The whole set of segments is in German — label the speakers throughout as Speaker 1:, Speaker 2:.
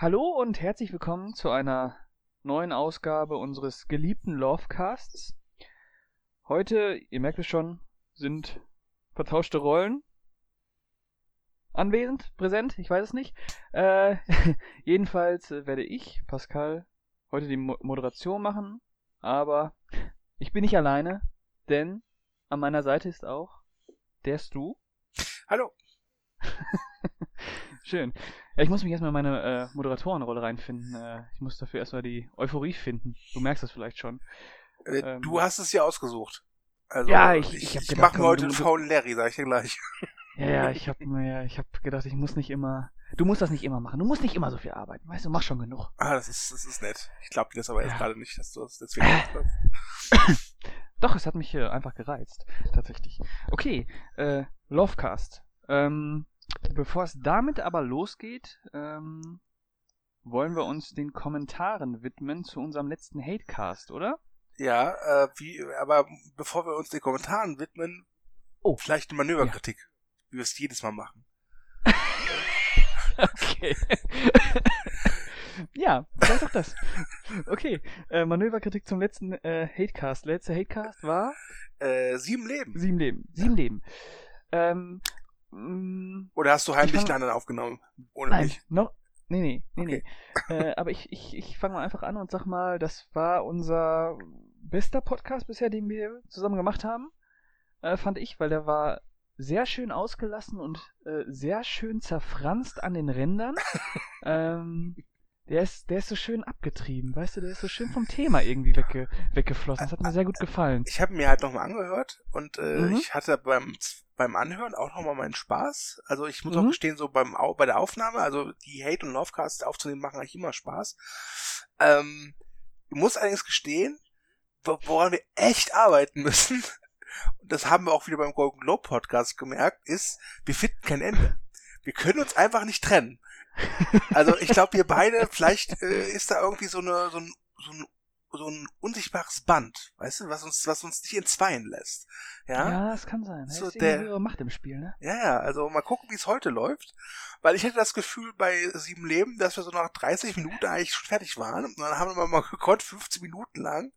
Speaker 1: Hallo und herzlich willkommen zu einer neuen Ausgabe unseres geliebten Lovecasts. Heute, ihr merkt es schon, sind vertauschte Rollen anwesend, präsent, ich weiß es nicht. Äh, jedenfalls werde ich, Pascal, heute die Mo Moderation machen, aber ich bin nicht alleine, denn an meiner Seite ist auch der Stu.
Speaker 2: Hallo.
Speaker 1: Schön. Ja, ich muss mich erstmal in meine äh, Moderatorenrolle reinfinden. Äh, ich muss dafür erstmal die Euphorie finden. Du merkst das vielleicht schon.
Speaker 2: Äh, ähm, du hast es ja ausgesucht. Also,
Speaker 1: ja, ich, ich,
Speaker 2: ich, ich mache mir heute einen faulen Larry, sag ich dir gleich.
Speaker 1: Ja, ja, ich habe mir, ich habe gedacht, ich muss nicht immer, du musst das nicht immer machen. Du musst nicht immer so viel arbeiten. Weißt du, mach schon genug.
Speaker 2: Ah, das ist, das ist nett. Ich glaube dir das aber jetzt ja. gerade nicht, dass du das deswegen
Speaker 1: Doch, es hat mich äh, einfach gereizt, tatsächlich. Okay, äh, Lovecast. Ähm, bevor es damit aber losgeht, ähm, wollen wir uns den Kommentaren widmen zu unserem letzten Hatecast, oder?
Speaker 2: Ja, äh, wie, aber bevor wir uns den Kommentaren widmen, oh. vielleicht eine Manöverkritik, ja. wie wir es jedes Mal machen.
Speaker 1: okay. ja, sag doch das. Okay, äh, Manöverkritik zum letzten äh, Hatecast. Letzter Hatecast war?
Speaker 2: Äh, sieben Leben.
Speaker 1: Sieben Leben. Sieben ja. Leben. Ähm,
Speaker 2: Oder hast du heimlich einen anderen aufgenommen?
Speaker 1: Ohne Nein, mich? noch. Nee, nee, nee, okay. nee. äh, aber ich, ich, ich fange mal einfach an und sag mal, das war unser bester Podcast bisher, den wir zusammen gemacht haben. Äh, fand ich, weil der war sehr schön ausgelassen und äh, sehr schön zerfranst an den Rändern. ähm, der ist, der ist so schön abgetrieben, weißt du, der ist so schön vom Thema irgendwie wegge, weggeflossen. Das hat mir sehr gut gefallen.
Speaker 2: Ich habe mir halt nochmal angehört und äh, mhm. ich hatte beim beim Anhören auch nochmal meinen Spaß. Also ich muss mhm. auch gestehen, so beim bei der Aufnahme, also die Hate und Lovecast aufzunehmen, machen eigentlich immer Spaß. Ähm, ich muss allerdings gestehen, woran wir echt arbeiten müssen, und das haben wir auch wieder beim Golden Globe Podcast gemerkt, ist, wir finden kein Ende. Wir können uns einfach nicht trennen. Also ich glaube, wir beide, vielleicht äh, ist da irgendwie so, eine, so, ein, so, ein, so ein unsichtbares Band, weißt du, was uns, was uns nicht entzweien lässt. Ja,
Speaker 1: ja das kann sein.
Speaker 2: So ist der
Speaker 1: Macht im Spiel, ne?
Speaker 2: Ja, ja, also mal gucken, wie es heute läuft. Weil ich hätte das Gefühl bei sieben Leben, dass wir so nach 30 Minuten eigentlich schon fertig waren. Und dann haben wir mal gekonnt, 15 Minuten lang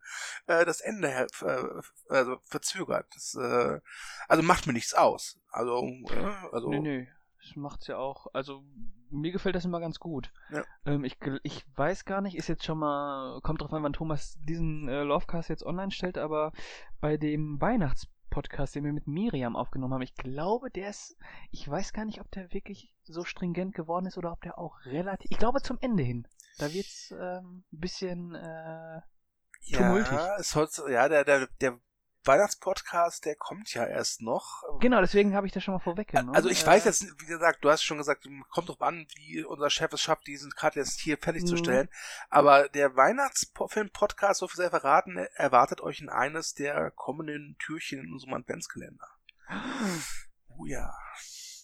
Speaker 2: äh, das Ende äh, also verzögert. Das, äh, also macht mir nichts aus. Also, äh, also.
Speaker 1: Nee, nee. Das macht's ja auch. Also mir gefällt das immer ganz gut.
Speaker 2: Ja.
Speaker 1: Ähm, ich, ich weiß gar nicht, ist jetzt schon mal, kommt drauf an, wann Thomas diesen äh, Lovecast jetzt online stellt, aber bei dem Weihnachtspodcast, den wir mit Miriam aufgenommen haben, ich glaube, der ist, ich weiß gar nicht, ob der wirklich so stringent geworden ist oder ob der auch relativ, ich glaube zum Ende hin. Da wird's ähm, ein bisschen äh, tumultig.
Speaker 2: Ja, es soll, ja der, der, der Weihnachtspodcast, der kommt ja erst noch.
Speaker 1: Genau, deswegen habe ich das schon mal vorweggenommen.
Speaker 2: Also ich weiß jetzt, wie gesagt, du hast schon gesagt, kommt drauf an, wie unser Chef es schafft, diesen gerade jetzt hier fertigzustellen. Mhm. Aber der Weihnachtsfilm-Podcast, so viel sei verraten, erwartet euch in eines der kommenden Türchen in unserem Adventskalender. Oh ja.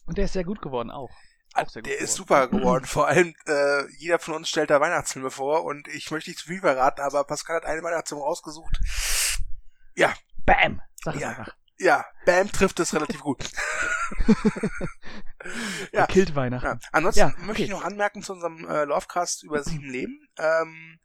Speaker 1: Und der ist sehr gut geworden auch.
Speaker 2: Auch sehr gut der geworden. ist super geworden. Vor allem, äh, jeder von uns stellt da Weihnachtsfilme vor und ich möchte nicht zu viel verraten, aber Pascal hat einen Weihnachtsfilm rausgesucht. Ja,
Speaker 1: Bam! Sag ja. einfach.
Speaker 2: Ja, Bam trifft es relativ gut.
Speaker 1: ja. Killt Weihnachten. Ja.
Speaker 2: Ansonsten ja, okay. möchte ich noch anmerken zu unserem äh, Lovecast über sieben Leben. Ähm,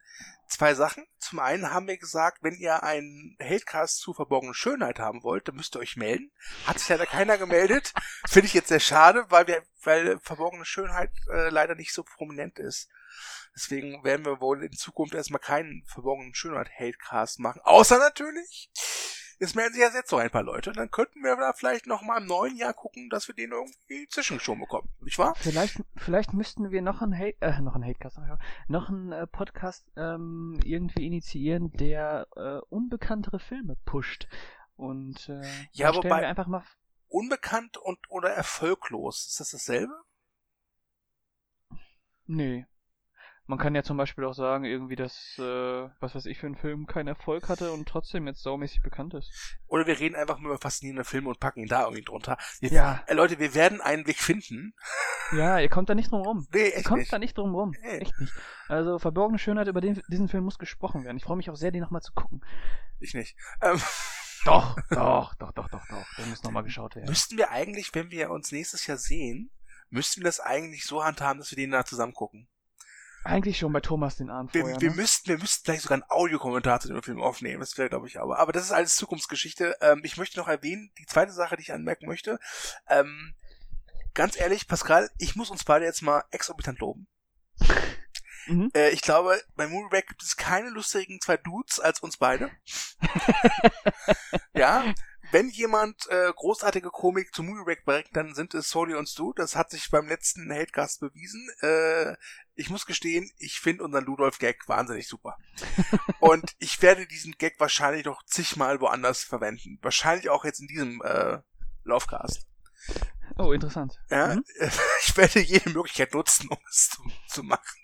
Speaker 2: zwei Sachen. Zum einen haben wir gesagt, wenn ihr einen Hatecast zu verborgene Schönheit haben wollt, dann müsst ihr euch melden. Hat sich leider keiner gemeldet. Finde ich jetzt sehr schade, weil wir, weil verborgene Schönheit äh, leider nicht so prominent ist. Deswegen werden wir wohl in Zukunft erstmal keinen verborgenen Schönheit Hatecast machen. Außer natürlich, es melden sich ja jetzt so ein paar Leute. Dann könnten wir da vielleicht noch mal im neuen Jahr gucken, dass wir den irgendwie zwischengeschoben bekommen. Nicht wahr?
Speaker 1: Vielleicht, vielleicht müssten wir noch einen Hate, äh, noch einen Hatecast, noch einen äh, Podcast ähm, irgendwie initiieren, der äh, unbekanntere Filme pusht. Und äh,
Speaker 2: ja,
Speaker 1: wobei wir einfach mal
Speaker 2: unbekannt und oder erfolglos. Ist das dasselbe?
Speaker 1: Nee. Man kann ja zum Beispiel auch sagen, irgendwie, dass, äh, was weiß ich, für einen Film keinen Erfolg hatte und trotzdem jetzt saumäßig bekannt ist.
Speaker 2: Oder wir reden einfach nur über faszinierende Filme und packen ihn da irgendwie drunter. Wir,
Speaker 1: ja.
Speaker 2: Äh, Leute, wir werden einen Weg finden.
Speaker 1: Ja, ihr kommt da nicht drum rum.
Speaker 2: Nee,
Speaker 1: echt ihr kommt
Speaker 2: nicht.
Speaker 1: da nicht drum rum. Nee. Echt nicht. Also, verborgene Schönheit über den, diesen Film muss gesprochen werden. Ich freue mich auch sehr, den nochmal zu gucken.
Speaker 2: Ich nicht. Ähm.
Speaker 1: Doch, doch, doch, doch, doch, doch. Der muss nochmal geschaut werden.
Speaker 2: Müssten wir eigentlich, wenn wir uns nächstes Jahr sehen, müssten wir das eigentlich so handhaben, dass wir den da zusammen gucken?
Speaker 1: Eigentlich schon bei Thomas den Abend
Speaker 2: wir,
Speaker 1: vorher.
Speaker 2: wir
Speaker 1: ne?
Speaker 2: müssten, wir müssten gleich sogar einen Audiokommentar zu dem Film aufnehmen. Das wäre, glaube ich, aber. Aber das ist alles Zukunftsgeschichte. Ähm, ich möchte noch erwähnen, die zweite Sache, die ich anmerken möchte. Ähm, ganz ehrlich, Pascal, ich muss uns beide jetzt mal exorbitant loben.
Speaker 1: Mhm.
Speaker 2: Äh, ich glaube, bei Movie Break gibt es keine lustigen zwei Dudes als uns beide. ja, wenn jemand äh, großartige Komik zu Movie Break bringt, dann sind es Soli und Stu. Das hat sich beim letzten Hatecast bewiesen. Äh, ich muss gestehen, ich finde unseren Ludolf-Gag wahnsinnig super. und ich werde diesen Gag wahrscheinlich noch zigmal woanders verwenden. Wahrscheinlich auch jetzt in diesem äh, Lovecast.
Speaker 1: Oh, interessant.
Speaker 2: Ja,
Speaker 1: Mhm.
Speaker 2: ich werde jede Möglichkeit nutzen, um es zu, zu machen.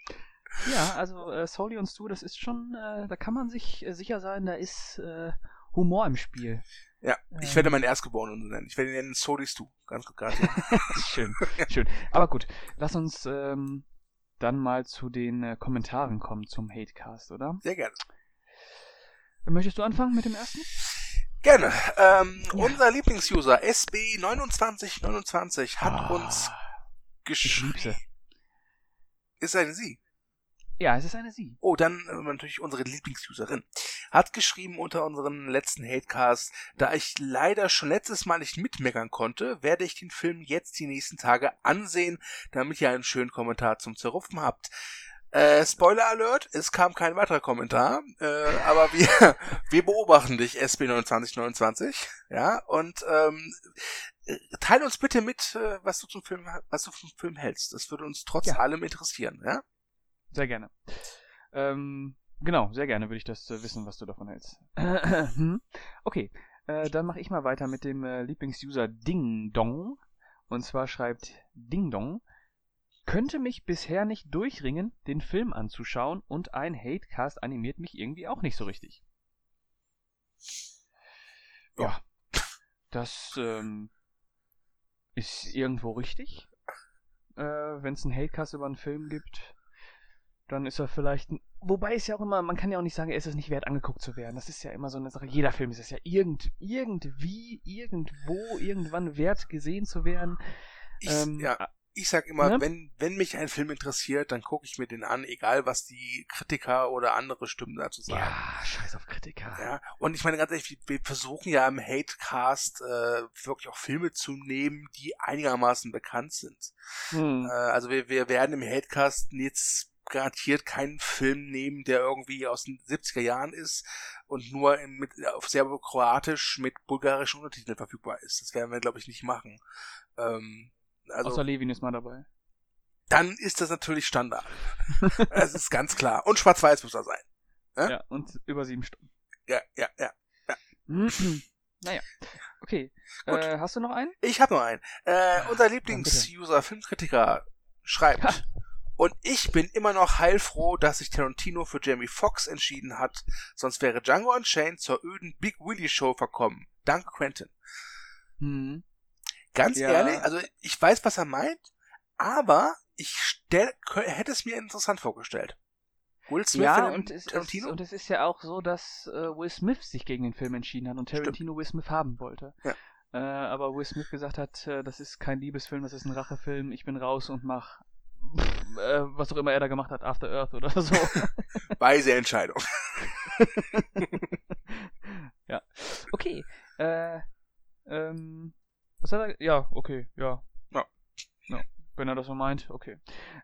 Speaker 1: Ja, also äh, Soli und Stu, das ist schon, äh, da kann man sich äh, sicher sein, da ist äh, Humor im Spiel.
Speaker 2: Ja, ich werde meinen Erstgeborenen nennen. Ich werde ihn nennen Soli Stu. Ganz gerade.
Speaker 1: schön, schön. Aber gut, lass uns ähm, dann mal zu den äh, Kommentaren kommen zum Hatecast, oder?
Speaker 2: Sehr gerne.
Speaker 1: Möchtest du anfangen mit dem ersten?
Speaker 2: Gerne. Ähm,
Speaker 1: Ja.
Speaker 2: Unser Lieblingsuser SB2929 hat
Speaker 1: Ah,
Speaker 2: uns geschrieben. Ist eine Sie.
Speaker 1: Ja, es ist eine Sie.
Speaker 2: Oh, dann äh, natürlich unsere Lieblingsuserin. Hat geschrieben unter unseren letzten Hatecast, da ich leider schon letztes Mal nicht mitmeckern konnte, werde ich den Film jetzt die nächsten Tage ansehen, damit ihr einen schönen Kommentar zum Zerrupfen habt. Äh, Spoiler Alert, es kam kein weiterer Kommentar, äh, aber wir, wir beobachten dich, SB2929, ja, und ähm, äh, teile uns bitte mit, äh, was du zum Film, was du vom Film hältst. Das würde uns trotz
Speaker 1: Ja.
Speaker 2: allem interessieren, ja?
Speaker 1: Sehr gerne. Ähm, genau, sehr gerne würde ich das äh, wissen, was du davon hältst. Hm? okay, äh, dann mache ich mal weiter mit dem äh, Lieblingsuser Ding Dong. Und zwar schreibt Ding Dong, könnte mich bisher nicht durchringen, den Film anzuschauen und ein Hatecast animiert mich irgendwie auch nicht so richtig. Ja, das ähm, ist irgendwo richtig. Äh, Wenn es einen Hatecast über einen Film gibt, dann ist er vielleicht. Wobei es ja auch immer, man kann ja auch nicht sagen, er ist es nicht wert, angeguckt zu werden. Das ist ja immer so eine Sache. Jeder Film ist es ja irgend, irgendwie, irgendwo, irgendwann wert gesehen zu werden.
Speaker 2: Ich,
Speaker 1: Ähm,
Speaker 2: ja, ich sag immer,
Speaker 1: ne?
Speaker 2: wenn, wenn mich ein Film interessiert, dann gucke ich mir den an, egal was die Kritiker oder andere Stimmen dazu sagen.
Speaker 1: Ja, scheiß auf Kritiker.
Speaker 2: Ja, und ich meine ganz ehrlich, wir, wir versuchen ja im Hatecast äh, wirklich auch Filme zu nehmen, die einigermaßen bekannt sind.
Speaker 1: Hm.
Speaker 2: Äh, also wir, wir werden im Hatecast jetzt garantiert keinen Film nehmen, der irgendwie aus den 70er Jahren ist und nur in, mit, auf Serbo-Kroatisch mit bulgarischen Untertiteln verfügbar ist. Das werden wir, glaube ich, nicht machen. Ähm, also
Speaker 1: Außer Levin ist mal dabei.
Speaker 2: dann ist das natürlich Standard. Das ist ganz klar. Und schwarz-weiß muss er sein. Hä?
Speaker 1: Ja, und über sieben Stunden.
Speaker 2: Ja, ja, ja.
Speaker 1: naja, okay.
Speaker 2: Gut.
Speaker 1: Äh, hast du noch einen?
Speaker 2: Ich habe noch einen. Äh, unser
Speaker 1: Dann
Speaker 2: Lieblingsuser, Filmkritiker, schreibt. Und ich bin immer noch heilfroh, dass sich Tarantino für Jamie Foxx entschieden hat, sonst wäre Django Unchained zur öden Big Willy Show verkommen. Danke, Quentin.
Speaker 1: Hm.
Speaker 2: Ganz
Speaker 1: Ja.
Speaker 2: ehrlich, also ich weiß, was er meint, aber ich stell, hätte es mir interessant vorgestellt. Will Smith
Speaker 1: Ja, und es,
Speaker 2: Tarantino?
Speaker 1: und es ist ja auch so, dass äh, Will Smith sich gegen den Film entschieden hat und Tarantino Will Smith haben wollte.
Speaker 2: Ja.
Speaker 1: Äh, aber Will Smith gesagt hat, äh, das ist kein Liebesfilm, das ist ein Rachefilm, ich bin raus und mach äh, was auch immer er da gemacht hat, After Earth oder so.
Speaker 2: Weise Entscheidung.
Speaker 1: ja. Okay. Äh, ähm, was hat er? Ja, okay, ja.
Speaker 2: Ja.
Speaker 1: ja. Wenn er das so meint, okay.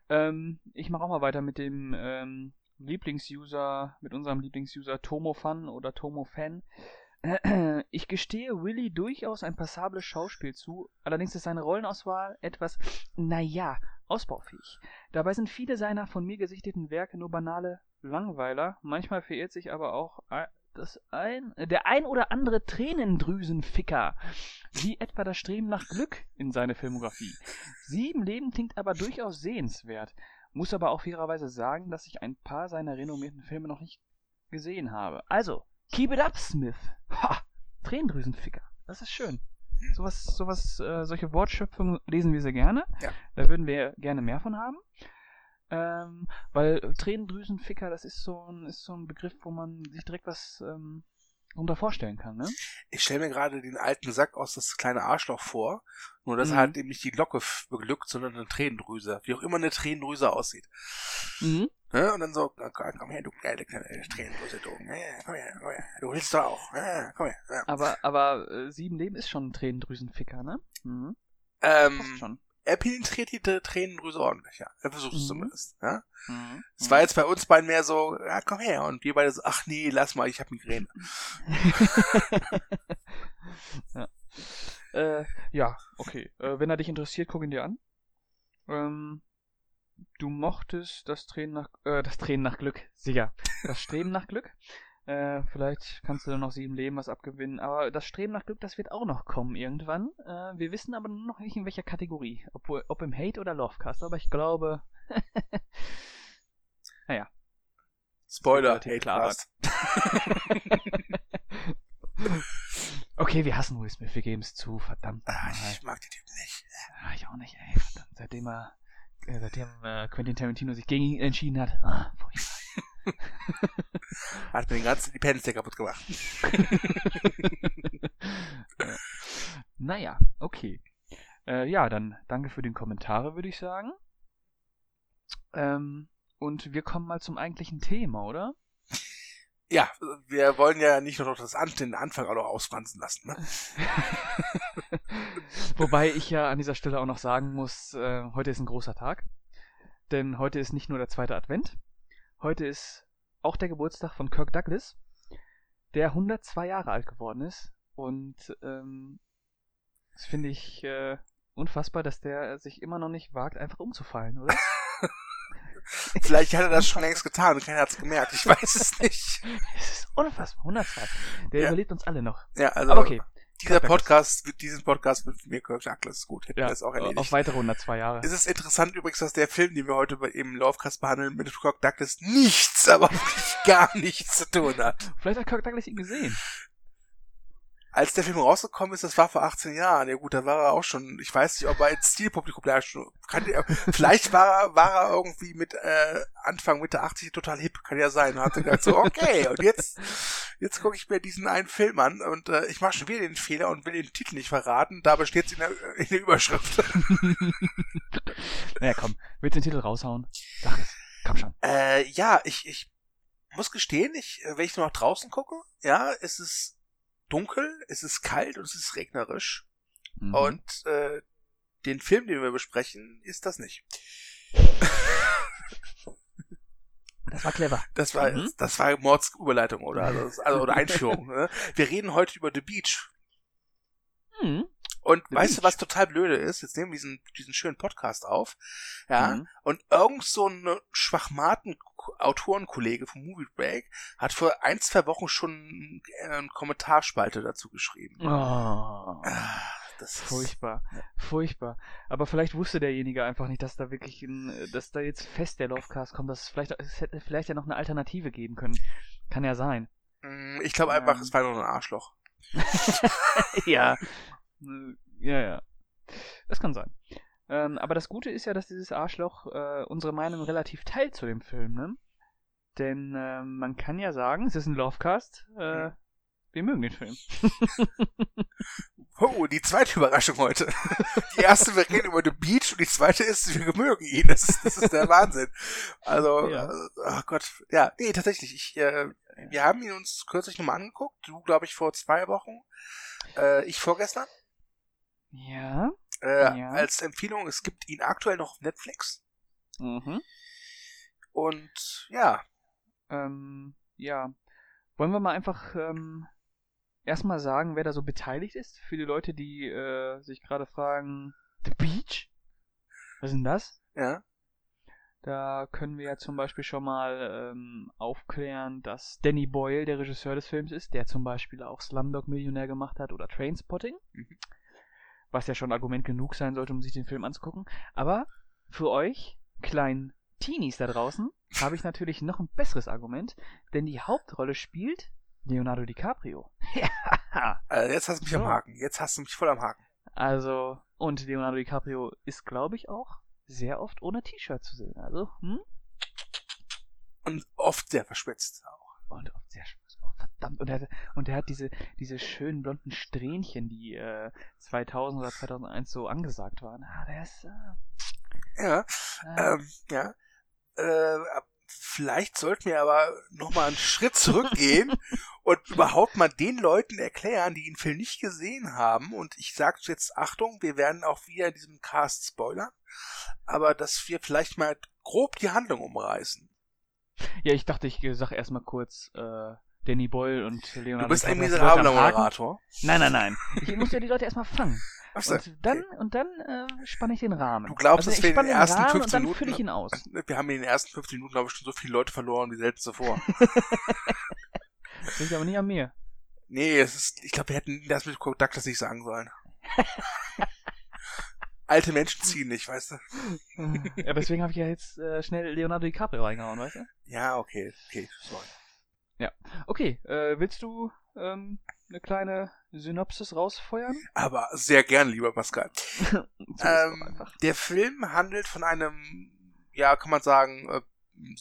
Speaker 1: Ähm, ich mache auch mal weiter mit dem ähm, Lieblingsuser, mit unserem Lieblingsuser Tomofan oder Tomofan. Ich gestehe Willy durchaus ein passables Schauspiel zu, allerdings ist seine Rollenauswahl etwas, naja, ausbaufähig. Dabei sind viele seiner von mir gesichteten Werke nur banale Langweiler, manchmal verirrt sich aber auch das ein, der ein oder andere Tränendrüsenficker, wie etwa das Streben nach Glück in seine Filmografie. Sieben Leben klingt aber durchaus sehenswert, muss aber auch fairerweise sagen, dass ich ein paar seiner renommierten Filme noch nicht gesehen habe. Also, keep it up, Smith. Ha! Tränendrüsenficker. Das ist schön. Sowas, sowas, äh, solche Wortschöpfungen lesen wir sehr gerne.
Speaker 2: Ja.
Speaker 1: Da würden wir gerne mehr von haben. Ähm, weil Tränendrüsenficker, das ist so ein, ist so ein Begriff, wo man sich direkt was ähm, darunter vorstellen kann, ne?
Speaker 2: Ich stelle mir gerade den alten Sack aus das kleine Arschloch vor, nur dass mhm. er halt eben nicht die Locke beglückt, sondern eine Tränendrüse, wie auch immer eine Tränendrüse aussieht. Mhm. Ne? Und dann so, komm her, du geile kleine Tränendrüse, du, komm her, komm her, du willst doch auch, komm her. Ja.
Speaker 1: Aber, aber äh, Sieben Leben ist schon ein Tränendrüsenficker, ne?
Speaker 2: Mhm. Ähm, schon er penetriert die Tränendrüse ordentlich, ja. Er versucht es mhm. zumindest, ja. Mhm. Es war jetzt bei uns beiden mehr so, ja, komm her. Und wir beide so, ach nee, lass mal, ich hab Migräne.
Speaker 1: ja. Äh, ja, okay. Äh, wenn er dich interessiert, guck ihn dir an. Ähm, du mochtest das Tränen nach, äh, das Tränen nach Glück, sicher. Das Streben nach Glück. Äh, vielleicht kannst du dann noch sieben Leben was abgewinnen. Aber das Streben nach Glück, das wird auch noch kommen irgendwann. Äh, wir wissen aber noch nicht in welcher Kategorie. Ob, ob im Hate oder Lovecast. Aber ich glaube. naja.
Speaker 2: Spoiler, Hate Cast.
Speaker 1: okay, wir hassen Will Smith, wir geben es zu, verdammt.
Speaker 2: Ah, ich mag die Typen nicht.
Speaker 1: Ah, ich auch nicht, ey, verdammt. Seitdem er, äh, seitdem äh, Quentin Tarantino sich gegen ihn entschieden hat. Ah, furchtbar.
Speaker 2: Hat mir den ganzen die Penster kaputt gemacht.
Speaker 1: naja, okay. Äh, ja, dann danke für den Kommentare, würde ich sagen. Ähm, und wir kommen mal zum eigentlichen Thema, oder?
Speaker 2: Ja, wir wollen ja nicht nur noch das An den Anfang auch noch ausfransen lassen. Ne?
Speaker 1: Wobei ich ja an dieser Stelle auch noch sagen muss, äh, heute ist ein großer Tag. Denn heute ist nicht nur der zweite Advent, Heute ist auch der Geburtstag von Kirk Douglas, der 102 Jahre alt geworden ist. Und ähm, das finde ich äh, unfassbar, dass der sich immer noch nicht wagt, einfach umzufallen, oder?
Speaker 2: Vielleicht hat er das schon längst getan und keiner hat es gemerkt. Ich weiß es nicht.
Speaker 1: Es ist unfassbar. 102. Der ja. überlebt uns alle noch.
Speaker 2: Ja, also. Aber okay. Dieser Podcast, diesen Podcast mit mir Kirk Douglas gut, hätten ja, wir das auch erledigt.
Speaker 1: Auf weitere 102 Jahre.
Speaker 2: Es ist interessant übrigens, dass der Film, den wir heute im Lovecast behandeln, mit Kirk Douglas nichts, aber wirklich gar nichts zu tun hat.
Speaker 1: Vielleicht hat Kirk Douglas ihn gesehen
Speaker 2: als der Film rausgekommen ist, das war vor 18 Jahren. Ja gut, da war er auch schon, ich weiß nicht, ob er ins Zielpublikum schon, kann, vielleicht war er, war er irgendwie mit äh, Anfang, Mitte 80 total hip, kann ja sein. Und hatte gesagt so, okay, und jetzt, jetzt gucke ich mir diesen einen Film an und äh, ich mache schon wieder den Fehler und will den Titel nicht verraten. Da besteht es in der, in der Überschrift.
Speaker 1: naja, komm, willst du den Titel raushauen? Sag es, komm schon.
Speaker 2: Äh, ja, ich, ich muss gestehen, ich, wenn ich nur nach draußen gucke, ja, es ist dunkel, es ist kalt und es ist regnerisch. Mhm. Und äh, den Film, den wir besprechen, ist das nicht.
Speaker 1: Das war clever.
Speaker 2: Das war, mhm. das war Mordsüberleitung, oder? Also, also oder Einführung. ne? Wir reden heute über The Beach. Mhm. Und The weißt Beach. du, was total blöde ist? Jetzt nehmen wir diesen, diesen schönen Podcast auf. Ja. Mhm. Und irgend so ein Schwachmaten Autorenkollege vom Movie Break hat vor ein, zwei Wochen schon eine Kommentarspalte dazu geschrieben. Oh.
Speaker 1: Ah, das ist furchtbar, furchtbar. Aber vielleicht wusste derjenige einfach nicht, dass da wirklich, ein, dass da jetzt fest der Lovecast kommt, dass es vielleicht, es hätte vielleicht ja noch eine Alternative geben können. Kann ja sein.
Speaker 2: Mm, ich glaube einfach, ähm. es war nur ein Arschloch.
Speaker 1: ja. Ja, ja. Das kann sein. Ähm, aber das Gute ist ja, dass dieses Arschloch äh, unsere Meinung relativ teilt zu dem Film, ne? Denn äh, man kann ja sagen, es ist ein Lovecast. Äh, wir mögen den Film.
Speaker 2: oh, die zweite Überraschung heute. Die erste, wir reden über The Beach und die zweite ist, wir mögen ihn. Das ist, das ist der Wahnsinn. Also, ja. Äh, oh Gott. Ja, nee, tatsächlich. Ich, äh, wir haben ihn uns kürzlich nochmal angeguckt. Du, glaube ich, vor zwei Wochen. Äh, ich vorgestern.
Speaker 1: Ja.
Speaker 2: Äh, ja. Als Empfehlung, es gibt ihn aktuell noch auf Netflix. Mhm. Und ja.
Speaker 1: Ähm, ja. Wollen wir mal einfach ähm, erstmal sagen, wer da so beteiligt ist? Für die Leute, die äh, sich gerade fragen, The Beach? Was ist denn das?
Speaker 2: Ja.
Speaker 1: Da können wir ja zum Beispiel schon mal ähm, aufklären, dass Danny Boyle der Regisseur des Films ist, der zum Beispiel auch Slumdog Millionär gemacht hat oder Trainspotting. Mhm was ja schon Argument genug sein sollte, um sich den Film anzugucken. Aber für euch, kleinen Teenies da draußen, habe ich natürlich noch ein besseres Argument, denn die Hauptrolle spielt Leonardo DiCaprio.
Speaker 2: ja. Also jetzt hast du mich so. am Haken. Jetzt hast du mich voll am Haken.
Speaker 1: Also, und Leonardo DiCaprio ist, glaube ich, auch sehr oft ohne T-Shirt zu sehen. Also, hm?
Speaker 2: Und oft sehr verschwitzt auch.
Speaker 1: Und oft sehr verdammt. Und er, und er hat diese, diese schönen blonden Strähnchen, die äh, 2000 oder 2001 so angesagt waren. Ah, der ist... Äh,
Speaker 2: ja, äh, ähm, ja. Äh, vielleicht sollten wir aber nochmal einen Schritt zurückgehen und überhaupt mal den Leuten erklären, die den Film nicht gesehen haben. Und ich sage jetzt, Achtung, wir werden auch wieder in diesem Cast spoilern, aber dass wir vielleicht mal grob die Handlung umreißen.
Speaker 1: Ja, ich dachte, ich sag erstmal kurz, äh, Danny Boyle und Leonardo
Speaker 2: Du bist ein miserabler Moderator.
Speaker 1: Nein, nein, nein. Ich muss ja die Leute erstmal fangen. So, und dann, okay. und dann äh, spanne ich den Rahmen.
Speaker 2: Du glaubst, also dass wir in den ersten
Speaker 1: Rahmen
Speaker 2: 15 Minuten.
Speaker 1: fülle ich ihn aus.
Speaker 2: Wir haben in den ersten 15 Minuten, glaube ich, schon so viele Leute verloren wie selten zuvor.
Speaker 1: das liegt aber nicht an mir.
Speaker 2: Nee, es ist, ich glaube, wir hätten das mit Douglas nicht sagen sollen. Alte Menschen ziehen nicht, weißt
Speaker 1: du? ja, deswegen habe ich ja jetzt äh, schnell Leonardo DiCaprio reingehauen, weißt du?
Speaker 2: Ja, okay, okay, sorry.
Speaker 1: Ja. Okay, äh, willst du ähm, eine kleine Synopsis rausfeuern?
Speaker 2: Aber sehr gern, lieber Pascal. ähm, der Film handelt von einem, ja, kann man sagen, äh,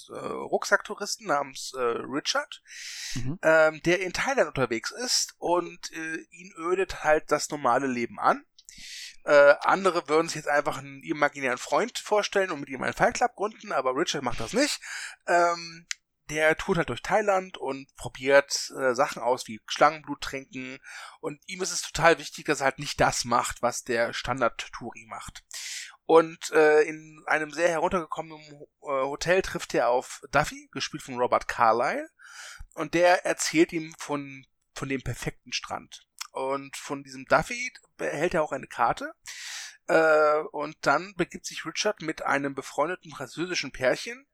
Speaker 2: äh, Rucksacktouristen namens äh, Richard, mhm. ähm, der in Thailand unterwegs ist und äh, ihn ödet halt das normale Leben an. Äh, andere würden sich jetzt einfach einen imaginären Freund vorstellen und mit ihm einen Fallclub gründen, aber Richard macht das nicht. Ähm, der tourt halt durch Thailand und probiert äh, Sachen aus wie Schlangenblut trinken und ihm ist es total wichtig, dass er halt nicht das macht, was der Standard-Touri macht. Und äh, in einem sehr heruntergekommenen äh, Hotel trifft er auf Duffy, gespielt von Robert Carlyle, und der erzählt ihm von, von dem perfekten Strand. Und von diesem Duffy behält er auch eine Karte. Äh, und dann begibt sich Richard mit einem befreundeten französischen Pärchen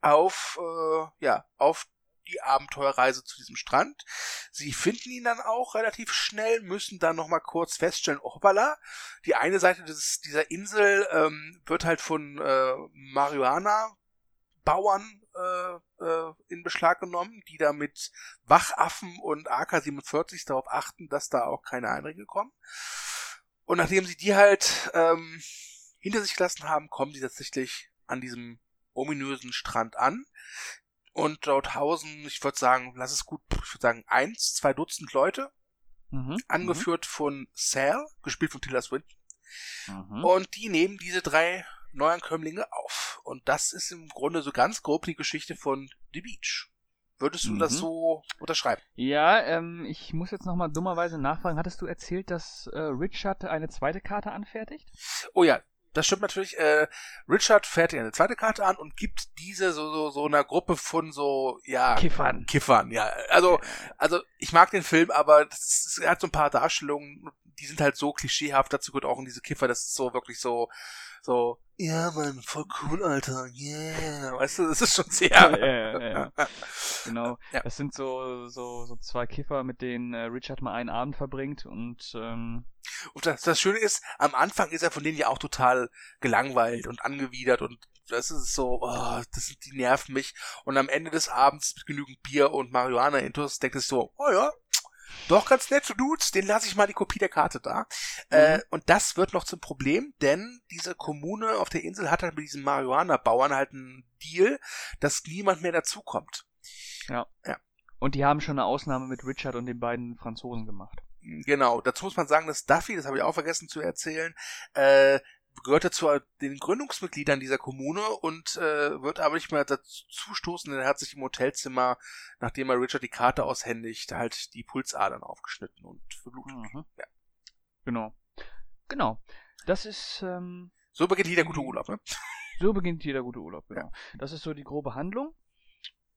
Speaker 2: auf, äh, ja, auf die Abenteuerreise zu diesem Strand. Sie finden ihn dann auch relativ schnell, müssen dann nochmal kurz feststellen, hoppala, die eine Seite des, dieser Insel ähm, wird halt von äh, Marihuana-Bauern äh, äh, in Beschlag genommen, die da mit Wachaffen und AK-47 darauf achten, dass da auch keine Einringe kommen. Und nachdem sie die halt ähm, hinter sich gelassen haben, kommen sie tatsächlich an diesem ominösen Strand an. Und dort hausen, ich würde sagen, lass es gut, ich würde sagen, eins, zwei Dutzend Leute. Mhm, angeführt mhm. von Sal, gespielt von Tilda Swinton. Mhm. Und die nehmen diese drei Neuankömmlinge auf. Und das ist im Grunde so ganz grob die Geschichte von The Beach. Würdest du mhm. das so unterschreiben?
Speaker 1: Ja, ähm, ich muss jetzt nochmal dummerweise nachfragen. Hattest du erzählt, dass äh, Richard eine zweite Karte anfertigt?
Speaker 2: Oh ja, das stimmt natürlich. Äh, Richard fährt eine zweite Karte an und gibt diese so, so, so einer Gruppe von so, ja.
Speaker 1: Kiffern.
Speaker 2: Kiffern, ja. Also, also ich mag den Film, aber das, er hat so ein paar Darstellungen, die sind halt so klischeehaft. Dazu gehört auch in diese Kiffer, das ist so wirklich so, so, ja, Mann, voll cool, Alter, yeah. Weißt du, das ist schon sehr. Ja, ja,
Speaker 1: ja, ja. genau. Ja. Das sind so, so, so zwei Kiffer, mit denen äh, Richard mal einen Abend verbringt und, ähm,
Speaker 2: und das, das Schöne ist, am Anfang ist er von denen ja auch total gelangweilt und angewidert und das ist so, oh, das, die nerven mich. Und am Ende des Abends mit genügend Bier und Marihuana-Intus denkt es so, oh ja, doch ganz nette Dudes, den lasse ich mal die Kopie der Karte da. Äh, mhm. Äh, und das wird noch zum Problem, denn diese Kommune auf der Insel hat halt mit diesen Marihuana-Bauern halt einen Deal, dass niemand mehr dazukommt.
Speaker 1: Ja. ja. Und die haben schon eine Ausnahme mit Richard und den beiden Franzosen gemacht.
Speaker 2: Genau, dazu muss man sagen, dass Duffy, das habe ich auch vergessen zu erzählen, äh, gehörte zu den Gründungsmitgliedern dieser Kommune und äh, wird aber nicht mehr dazu stoßen, denn er hat sich im Hotelzimmer, nachdem er Richard die Karte aushändigt, halt die Pulsadern aufgeschnitten und verblutet. Mhm. Ja.
Speaker 1: Genau. Genau. Das ist. Ähm,
Speaker 2: so beginnt jeder gute Urlaub, ne?
Speaker 1: So beginnt jeder gute Urlaub, genau. Ja. Das ist so die grobe Handlung.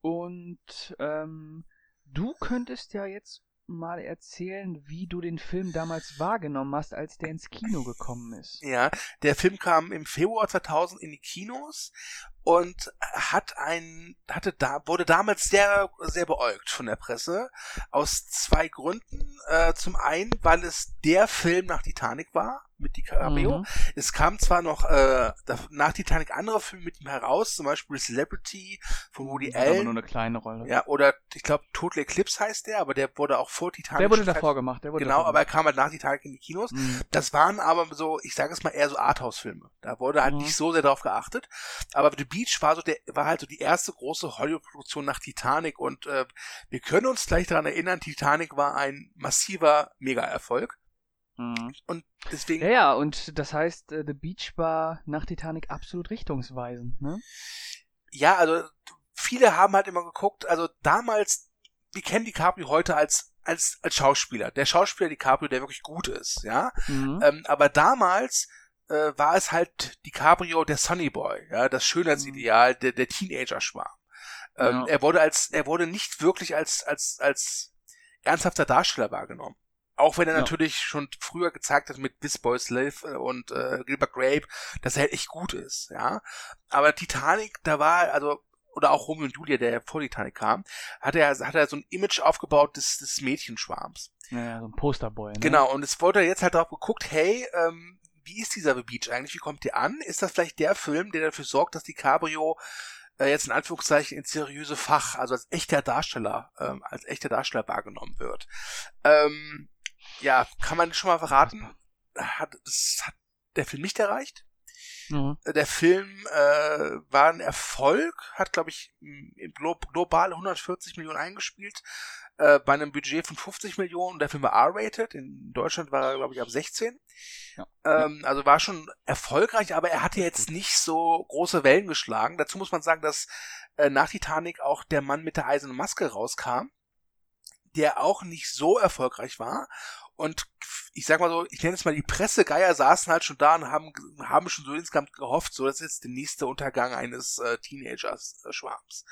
Speaker 1: Und ähm, du könntest ja jetzt mal erzählen, wie du den Film damals wahrgenommen hast, als der ins Kino gekommen ist.
Speaker 2: Ja, der Film kam im Februar 2000 in die Kinos und hat ein hatte da wurde damals sehr sehr beäugt von der Presse aus zwei Gründen. Äh, zum einen, weil es der Film nach Titanic war mit DiCaprio. Mhm. Es kam zwar noch äh, nach Titanic andere Filme mit ihm heraus, zum Beispiel Celebrity von Woody Allen. Aber
Speaker 1: nur eine kleine Rolle.
Speaker 2: Ja, oder ich glaube Total Eclipse heißt der, aber der wurde auch vor Titanic.
Speaker 1: Der wurde davor gemacht. Der wurde
Speaker 2: genau, aber er kam halt nach Titanic in die Kinos. Mhm. Das waren aber so, ich sage es mal eher so Arthouse-Filme. Da wurde halt mhm. nicht so sehr darauf geachtet. Aber The Beach war so der, war halt so die erste große Hollywood-Produktion nach Titanic und äh, wir können uns gleich daran erinnern, Titanic war ein massiver Mega-Erfolg.
Speaker 1: Mhm.
Speaker 2: Und deswegen.
Speaker 1: Ja, ja, und das heißt, äh, The Beach war nach Titanic absolut richtungsweisend, ne?
Speaker 2: Ja, also viele haben halt immer geguckt, also damals, wir kennen DiCaprio heute als als als Schauspieler, der Schauspieler DiCaprio, der wirklich gut ist, ja.
Speaker 1: Mhm.
Speaker 2: Ähm, aber damals äh, war es halt DiCaprio der Sunny Boy, ja, das Schönheitsideal, der der Teenager-Schwarm. Ähm,
Speaker 1: Ja.
Speaker 2: Er wurde als er wurde nicht wirklich als als als ernsthafter Darsteller wahrgenommen. Auch wenn er
Speaker 1: Ja.
Speaker 2: natürlich schon früher gezeigt hat mit This Boy's Live äh, und äh, Gilbert Grape, dass er halt echt gut ist, ja. Aber Titanic, da war, also, oder auch Romeo und Julia, der vor Titanic kam, hat er, hat er so ein Image aufgebaut des, des Mädchenschwarms.
Speaker 1: Ja, ja, so ein Posterboy, ne?
Speaker 2: Genau, und es wurde jetzt halt darauf geguckt, hey, ähm, wie ist dieser The Beach eigentlich? Wie kommt der an? Ist das vielleicht der Film, der dafür sorgt, dass die Cabrio äh, jetzt in Anführungszeichen ins seriöse Fach, also als echter Darsteller, ähm, als echter Darsteller wahrgenommen wird? Ähm, ja, kann man schon mal verraten? Hat, das hat der Film nicht erreicht?
Speaker 1: Mhm.
Speaker 2: Der Film äh, war ein Erfolg, hat, glaube ich, glo global 140 Millionen eingespielt, äh, bei einem Budget von 50 Millionen. Der Film war R-rated, in Deutschland war er, glaube ich, ab 16.
Speaker 1: Ja.
Speaker 2: Ähm, also war schon erfolgreich, aber er hatte jetzt nicht so große Wellen geschlagen. Dazu muss man sagen, dass äh, nach Titanic auch der Mann mit der eisernen Maske rauskam, der auch nicht so erfolgreich war. Und ich sag mal so, ich nenne es mal, die Pressegeier saßen halt schon da und haben, haben schon so insgesamt gehofft, so, das ist jetzt der nächste Untergang eines äh, Teenagers-Schwarms.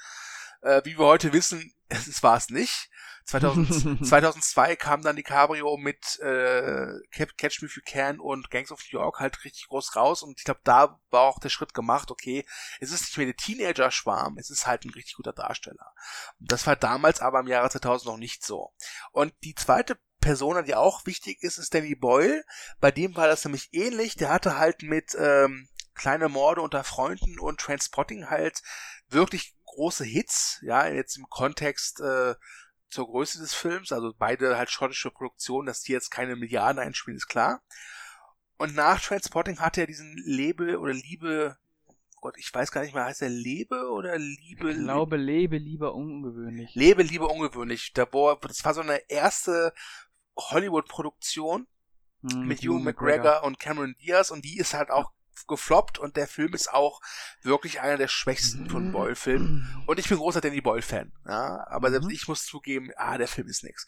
Speaker 2: Äh, wie wir heute wissen, es war es nicht. 2000, 2002 kam dann die Cabrio mit äh, Catch Me If You Can und Gangs of New York halt richtig groß raus und ich glaube, da war auch der Schritt gemacht, okay, es ist nicht mehr der Teenager-Schwarm, es ist halt ein richtig guter Darsteller. Das war damals aber im Jahre 2000 noch nicht so. Und die zweite Person, die auch wichtig ist, ist Danny Boyle. Bei dem war das nämlich ähnlich. Der hatte halt mit ähm, kleine Morde unter Freunden und Transpotting halt wirklich große Hits. Ja, jetzt im Kontext äh, zur Größe des Films. Also beide halt schottische Produktionen, dass die jetzt keine Milliarden einspielen, ist klar. Und nach Transpotting hatte er diesen Lebe oder Liebe, oh Gott, ich weiß gar nicht mehr, heißt er Lebe oder Liebe?
Speaker 1: Ich glaube, lebe lieber ungewöhnlich.
Speaker 2: Lebe, Liebe, ungewöhnlich. Da, wo, das war so eine erste Hollywood-Produktion
Speaker 1: Mhm,
Speaker 2: mit Hugh McGregor und Cameron Diaz und die ist halt auch gefloppt und der Film ist auch wirklich einer der schwächsten von Boyle-Filmen. Und ich bin großer Danny Boyle-Fan, ja, aber selbst
Speaker 1: Mhm.
Speaker 2: ich muss zugeben, ah, der Film ist nix.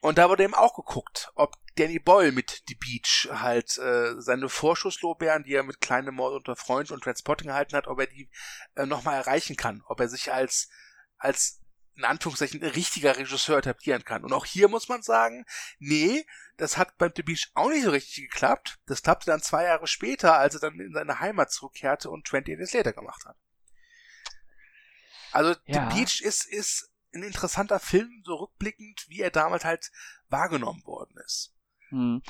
Speaker 2: Und da wurde eben auch geguckt, ob Danny Boyle mit The Beach halt äh, seine Vorschusslorbeeren, die er mit kleinem Mord unter Freunden und Transpotting erhalten hat, ob er die äh, nochmal erreichen kann, ob er sich als als in Anführungszeichen richtiger Regisseur etablieren kann. Und auch hier muss man sagen, nee, das hat beim The Beach auch nicht so richtig geklappt. Das klappte dann zwei Jahre später, als er dann in seine Heimat zurückkehrte und 20 Years Later gemacht hat. Also
Speaker 1: Ja.
Speaker 2: The Beach ist, ist ein interessanter Film, so rückblickend, wie er damals halt wahrgenommen worden ist.
Speaker 1: Hm.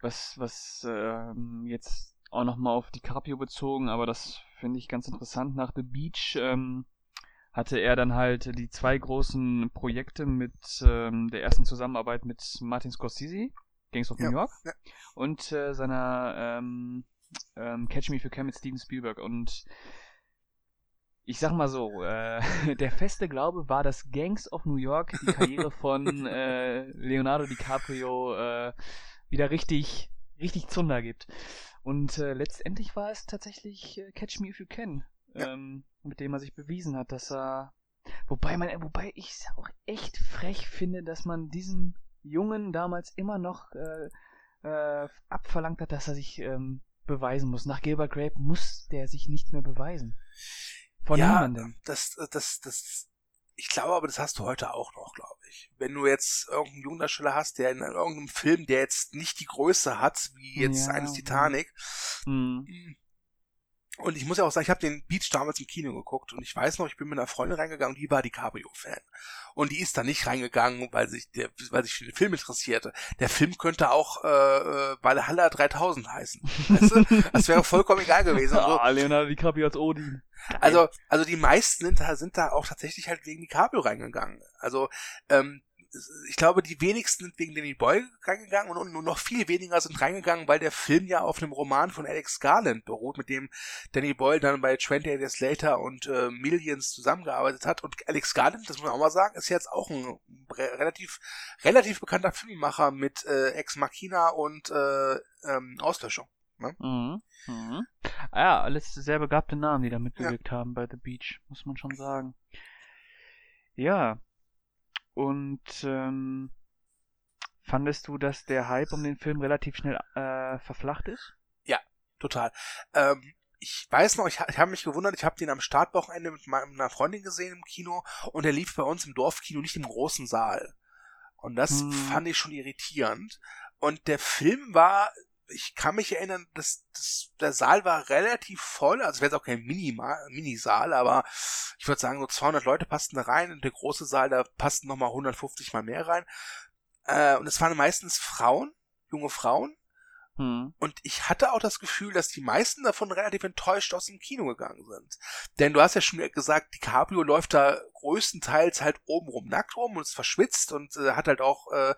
Speaker 1: Was, was ähm, jetzt auch nochmal auf DiCaprio bezogen, aber das finde ich ganz interessant. Nach The Beach ähm, hatte er dann halt die zwei großen Projekte mit ähm, der ersten Zusammenarbeit mit Martin Scorsese, Gangs of
Speaker 2: Ja,
Speaker 1: New York,
Speaker 2: ja.
Speaker 1: und äh, seiner ähm, ähm, Catch Me If You Can mit Steven Spielberg. Und ich sag mal so, äh, der feste Glaube war, dass Gangs of New York die Karriere von äh, Leonardo DiCaprio äh, wieder richtig, richtig Zunder gibt. Und äh, letztendlich war es tatsächlich äh, Catch Me If You Can,
Speaker 2: Ja.
Speaker 1: ähm, mit dem er sich bewiesen hat, dass er. Wobei man, wobei ich es auch echt frech finde, dass man diesen Jungen damals immer noch äh, äh, abverlangt hat, dass er sich ähm, beweisen muss. Nach Gilbert Grape muss der sich nicht mehr beweisen. Von
Speaker 2: Ja,
Speaker 1: niemandem.
Speaker 2: Das, das, das, ich glaube aber, das hast du heute auch noch, glaube ich. Wenn du jetzt irgendeinen Jungdarsteller hast, der in irgendeinem Film, der jetzt nicht die Größe hat, wie jetzt
Speaker 1: Ja,
Speaker 2: eines
Speaker 1: mhm.
Speaker 2: Titanic,
Speaker 1: Hm.
Speaker 2: Und ich muss ja auch sagen, ich habe den Beach damals im Kino geguckt und ich weiß noch, ich bin mit einer Freundin reingegangen, die war die Cabrio-Fan. Und die ist da nicht reingegangen, weil sich der, weil sich für den Film interessierte. Der Film könnte auch äh, äh, Valhalla 3000 heißen. Weißt du? Das wäre vollkommen egal gewesen. Also,
Speaker 1: Ah, Leonardo DiCaprio als Odin.
Speaker 2: Also, also die meisten sind da, sind da auch tatsächlich halt wegen die Cabrio reingegangen. Also, ähm, ich glaube, die wenigsten sind wegen Danny Boyle reingegangen und nur noch viel weniger sind reingegangen, weil der Film ja auf einem Roman von Alex Garland beruht, mit dem Danny Boyle dann bei 20 Years Later und äh, Millions zusammengearbeitet hat. Und Alex Garland, das muss man auch mal sagen, ist jetzt auch ein relativ, relativ bekannter Filmemacher mit äh, Ex Machina und äh, ähm, Auslöschung. Ne?
Speaker 1: Mhm. Mhm. Ah ja, alles sehr begabte Namen, die da mitgewirkt ja. haben bei The Beach, muss man schon sagen. Ja, und ähm, fandest du, dass der Hype um den Film relativ schnell äh, verflacht ist?
Speaker 2: Ja, total. Ähm, ich weiß noch, ich, ich habe mich gewundert, ich habe den am Startwochenende mit meiner Freundin gesehen im Kino und der lief bei uns im Dorfkino, nicht im großen Saal. Und das hm. fand ich schon irritierend. Und der Film war ich kann mich erinnern, dass, dass der Saal war relativ voll, also wäre es auch kein Mini-Saal, aber ich würde sagen, so 200 Leute passten da rein und der große Saal, da passten nochmal 150 mal mehr rein. Äh, und es waren meistens Frauen, junge Frauen. Hm. Und ich hatte auch das Gefühl, dass die meisten davon relativ enttäuscht aus dem Kino gegangen sind. Denn du hast ja schon gesagt, DiCaprio läuft da größtenteils halt obenrum nackt rum und ist verschwitzt und äh, hat halt auch äh,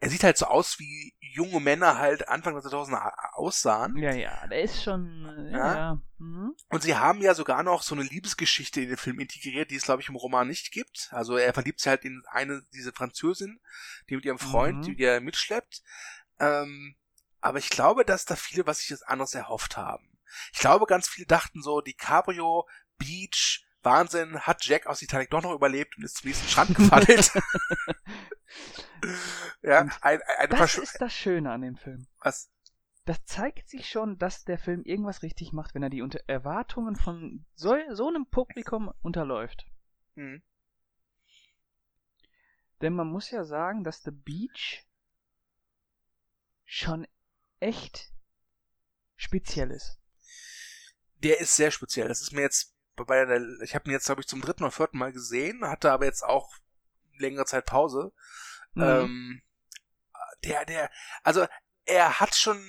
Speaker 2: er sieht halt so aus, wie junge Männer halt Anfang der 2000er aussahen.
Speaker 1: Ja, ja, der ist schon, ja. ja.
Speaker 2: Mhm. Und sie haben ja sogar noch so eine Liebesgeschichte in den Film integriert, die es, glaube ich, im Roman nicht gibt. Also er verliebt sich halt in eine, diese Französin, die mit ihrem Freund, mhm. die er mitschleppt. Ähm, aber ich glaube, dass da viele was sich jetzt anderes erhofft haben. Ich glaube, ganz viele dachten so, die Cabrio, Beach, Wahnsinn, hat Jack aus Titanic doch noch überlebt und ist zum nächsten Strand gefallen.
Speaker 1: ja, ein, ein das Versch ist das Schöne an dem Film.
Speaker 2: Was?
Speaker 1: Das zeigt sich schon, dass der Film irgendwas richtig macht, wenn er die unter Erwartungen von so, so einem Publikum unterläuft. Mhm. Denn man muss ja sagen, dass The Beach schon echt speziell ist.
Speaker 2: Der ist sehr speziell. Das ist mir jetzt bei der, ich habe ihn jetzt, glaube ich, zum dritten oder vierten Mal gesehen, hatte aber jetzt auch längere Zeit Pause. Mhm. Ähm, der, der, also er hat schon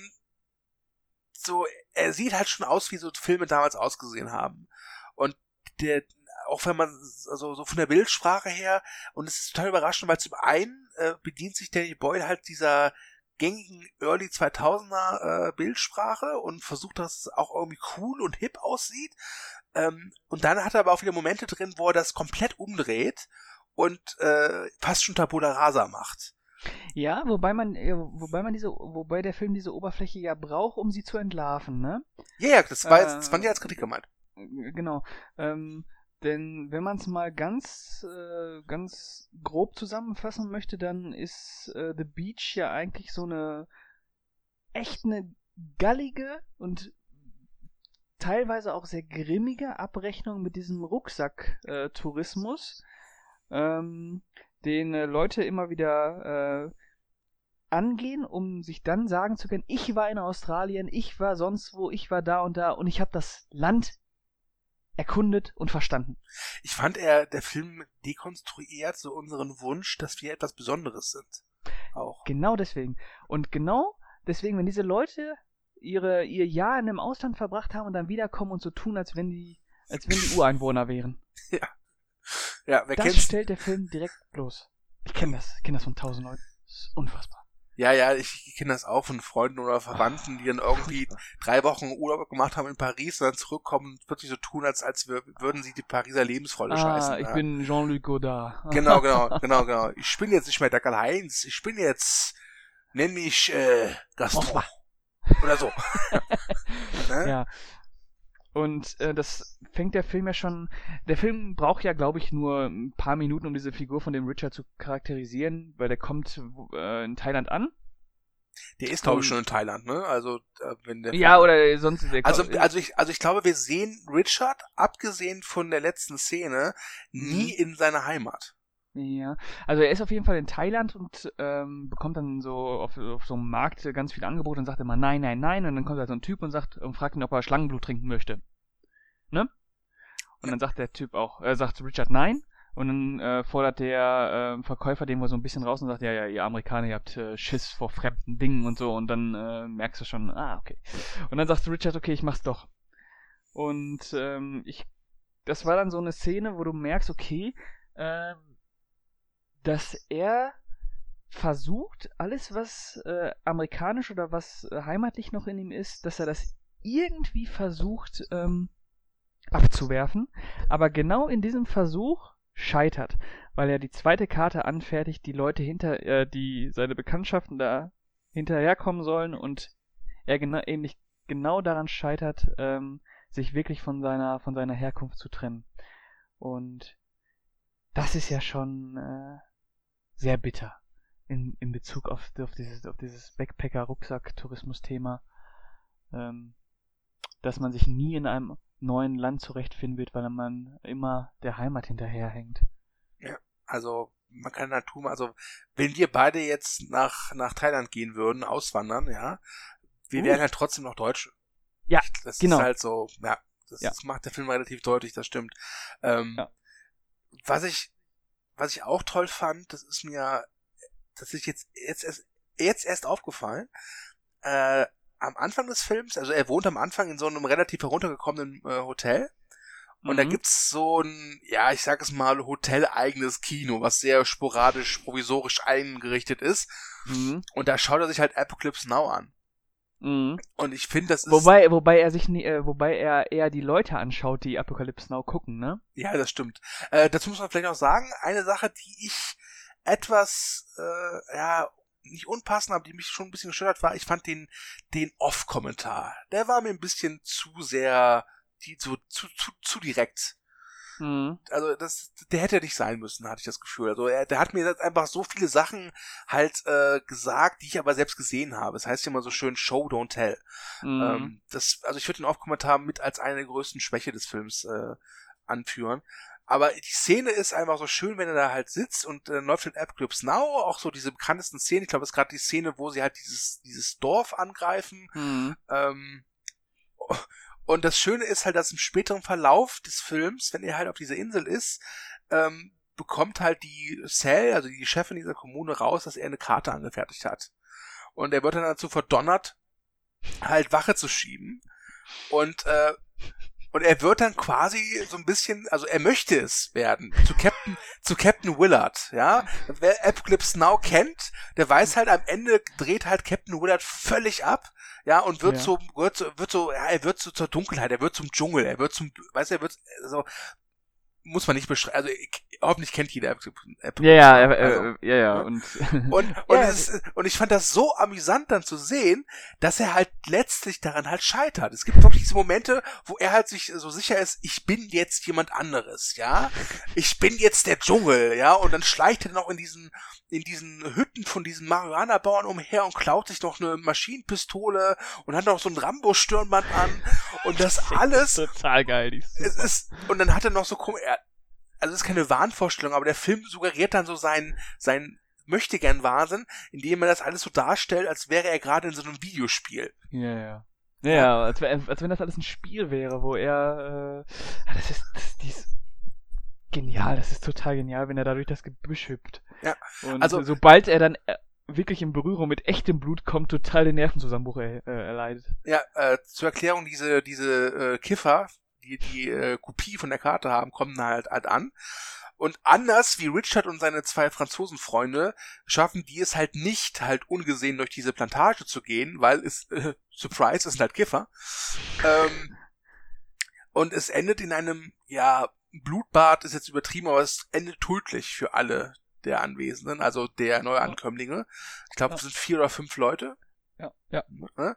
Speaker 2: so, er sieht halt schon aus, wie so Filme damals ausgesehen haben. Und der, auch wenn man, also so von der Bildsprache her, und es ist total überraschend, weil zum einen äh, bedient sich Danny Boyle halt dieser gängigen Early 2000er äh, Bildsprache und versucht, dass es auch irgendwie cool und hip aussieht. Ähm, und dann hat er aber auch wieder Momente drin, wo er das komplett umdreht und äh, fast schon Tabula Rasa macht.
Speaker 1: Ja, wobei man, äh, wobei man diese, wobei der Film diese Oberfläche ja braucht, um sie zu entlarven, ne?
Speaker 2: Ja, yeah, das war, äh, das fand ich als Kritik gemeint.
Speaker 1: Genau. Ähm, denn wenn man es mal ganz, äh, ganz grob zusammenfassen möchte, dann ist äh, The Beach ja eigentlich so eine echt eine gallige und teilweise auch sehr grimmige Abrechnung mit diesem Rucksack-Tourismus, äh, ähm, den äh, Leute immer wieder äh, angehen, um sich dann sagen zu können, ich war in Australien, ich war sonst wo, ich war da und da und ich habe das Land erkundet und verstanden.
Speaker 2: Ich fand er, der Film dekonstruiert so unseren Wunsch, dass wir etwas Besonderes sind. Auch.
Speaker 1: Genau deswegen. Und genau deswegen, wenn diese Leute ihre, ihr Jahr in einem Ausland verbracht haben und dann wiederkommen und so tun, als wenn die, als wenn die Ureinwohner wären.
Speaker 2: Ja. Ja, wer
Speaker 1: das
Speaker 2: kennt's?
Speaker 1: stellt der Film direkt bloß. Ich kenne das, ich kenne das von tausend Leuten. Das ist unfassbar.
Speaker 2: Ja, ja, ich kenne das auch von Freunden oder Verwandten, die dann irgendwie drei Wochen Urlaub gemacht haben in Paris und dann zurückkommen und plötzlich so tun, als, als würden sie die Pariser Lebensfreude ah, scheißen.
Speaker 1: ich ja. bin Jean-Luc Godard.
Speaker 2: Genau, genau, genau, genau. Ich bin jetzt nicht mehr der Karl-Heinz, ich bin jetzt, nenn mich, äh, Gaston. Oder so.
Speaker 1: ne? Ja. Und äh, das fängt der Film ja schon. Der Film braucht ja, glaube ich, nur ein paar Minuten, um diese Figur von dem Richard zu charakterisieren, weil der kommt äh, in Thailand an.
Speaker 2: Der ist, glaube ich, schon in Thailand, ne? Also, äh, wenn der.
Speaker 1: Ja, oder sonst. Der
Speaker 2: also, also ich, also ich glaube, wir sehen Richard, abgesehen von der letzten Szene, nie mhm. in seiner Heimat.
Speaker 1: Ja, also er ist auf jeden Fall in Thailand und ähm, bekommt dann so auf, auf so einem Markt ganz viele Angebote und sagt immer nein, nein, nein und dann kommt halt so ein Typ und sagt und fragt ihn, ob er Schlangenblut trinken möchte. Ne? Und dann sagt der Typ auch, äh, sagt Richard nein und dann äh, fordert der äh, Verkäufer den wohl so ein bisschen raus und sagt, ja, ja, ihr Amerikaner, ihr habt äh, Schiss vor fremden Dingen und so und dann äh, merkst du schon, ah, okay. Und dann sagt Richard, okay, ich mach's doch. Und ähm, ich, das war dann so eine Szene, wo du merkst, okay, ähm, dass er versucht, alles, was äh, amerikanisch oder was äh, heimatlich noch in ihm ist, dass er das irgendwie versucht ähm, abzuwerfen. Aber genau in diesem Versuch scheitert, weil er die zweite Karte anfertigt, die Leute hinter, äh, die seine Bekanntschaften da hinterherkommen sollen und er genau, ähnlich genau daran scheitert, ähm, sich wirklich von seiner, von seiner Herkunft zu trennen. Und das ist ja schon äh, sehr bitter in, in Bezug auf, auf dieses, auf dieses Backpacker-Rucksack-Tourismus-Thema, ähm, dass man sich nie in einem neuen Land zurechtfinden wird, weil man immer der Heimat hinterherhängt.
Speaker 2: Ja, also man kann da tun, also wenn wir beide jetzt nach, nach Thailand gehen würden, auswandern, ja, wir uh. wären halt trotzdem noch Deutsche.
Speaker 1: Ja,
Speaker 2: das
Speaker 1: genau.
Speaker 2: ist halt so, ja, das, ja. das macht der Film relativ deutlich, das stimmt. Ähm, ja. Was ich, was ich auch toll fand, das ist mir das ist jetzt, jetzt, erst, jetzt erst aufgefallen, äh, am Anfang des Films, also er wohnt am Anfang in so einem relativ heruntergekommenen äh, Hotel. Und mhm. da gibt's so ein, ja, ich sag es mal, hoteleigenes Kino, was sehr sporadisch, provisorisch eingerichtet ist. Mhm. Und da schaut er sich halt Apocalypse Now an. Mhm. Und ich finde, das ist.
Speaker 1: Wobei, wobei er sich äh, wobei er eher die Leute anschaut, die Apocalypse Now gucken, ne?
Speaker 2: Ja, das stimmt. Äh, dazu muss man vielleicht noch sagen, eine Sache, die ich etwas, äh, ja, nicht unpassend, aber die mich schon ein bisschen gestört hat, war, ich fand den, den Off-Kommentar. Der war mir ein bisschen zu sehr, die, so, zu, zu, zu direkt. Mhm. Also das, der hätte nicht sein müssen, hatte ich das Gefühl. Also er, der hat mir jetzt einfach so viele Sachen halt äh, gesagt, die ich aber selbst gesehen habe. Es das heißt ja immer so schön Show don't tell. Mhm. Ähm, das, also ich würde den Off-Kommentar mit als eine der größten Schwäche des Films äh, anführen. Aber die Szene ist einfach so schön, wenn er da halt sitzt und äh, läuft in Apocalypse Now, auch so diese bekanntesten Szenen. Ich glaube, das ist gerade die Szene, wo sie halt dieses, dieses Dorf angreifen. Mhm. Ähm, und das Schöne ist halt, dass im späteren Verlauf des Films, wenn er halt auf dieser Insel ist, ähm, bekommt halt die Cell, also die Chefin dieser Kommune, raus, dass er eine Karte angefertigt hat. Und er wird dann dazu verdonnert, halt Wache zu schieben. Und äh, und er wird dann quasi so ein bisschen, also er möchte es werden, zu Captain, zu Captain Willard, ja. Wer Apocalypse Now kennt, der weiß halt am Ende dreht halt Captain Willard völlig ab, ja, und wird ja. so, wird so, wird so, ja, er wird so zur Dunkelheit, er wird zum Dschungel, er wird zum, weißt du, er wird so, muss man nicht beschreiben, also ich, hoffentlich kennt jeder App.
Speaker 1: App ja, ja, äh, also, äh, ja, ja, und
Speaker 2: und und, ja, ist, und ich fand das so amüsant dann zu sehen, dass er halt letztlich daran halt scheitert. Es gibt wirklich diese Momente, wo er halt sich so sicher ist, ich bin jetzt jemand anderes, ja, ich bin jetzt der Dschungel, ja, und dann schleicht er noch in diesen in diesen Hütten von diesen Marihuana-Bauern umher und klaut sich noch eine Maschinenpistole und hat noch so ein Rambo-Stirnband an und das alles
Speaker 1: total geil. Die
Speaker 2: ist es ist und dann hat er noch so also es ist keine Wahnvorstellung, aber der Film suggeriert dann so sein, sein möchte gern Wahnsinn, indem er das alles so darstellt, als wäre er gerade in so einem Videospiel.
Speaker 1: Ja, ja. Ja, ja als, als, wenn das alles ein Spiel wäre, wo er, äh, das ist, das, ist genial, das ist total genial, wenn er da durch das Gebüsch hüpft.
Speaker 2: Ja.
Speaker 1: Und also, sobald er dann äh, wirklich in Berührung mit echtem Blut kommt, total den Nervenzusammenbruch er, äh, erleidet.
Speaker 2: Ja, äh, zur Erklärung, diese, diese äh, Kiffer, die die äh, Kopie von der Karte haben, kommen halt, halt an. Und anders wie Richard und seine zwei Franzosenfreunde schaffen die es halt nicht, halt ungesehen durch diese Plantage zu gehen, weil es, äh, Surprise, es sind halt Kiffer. Ähm, und es endet in einem, ja, Blutbad ist jetzt übertrieben, aber es endet tödlich für alle der Anwesenden, also der Neuankömmlinge. Ich glaube, es sind vier oder fünf Leute.
Speaker 1: Ja, ja.
Speaker 2: Ne?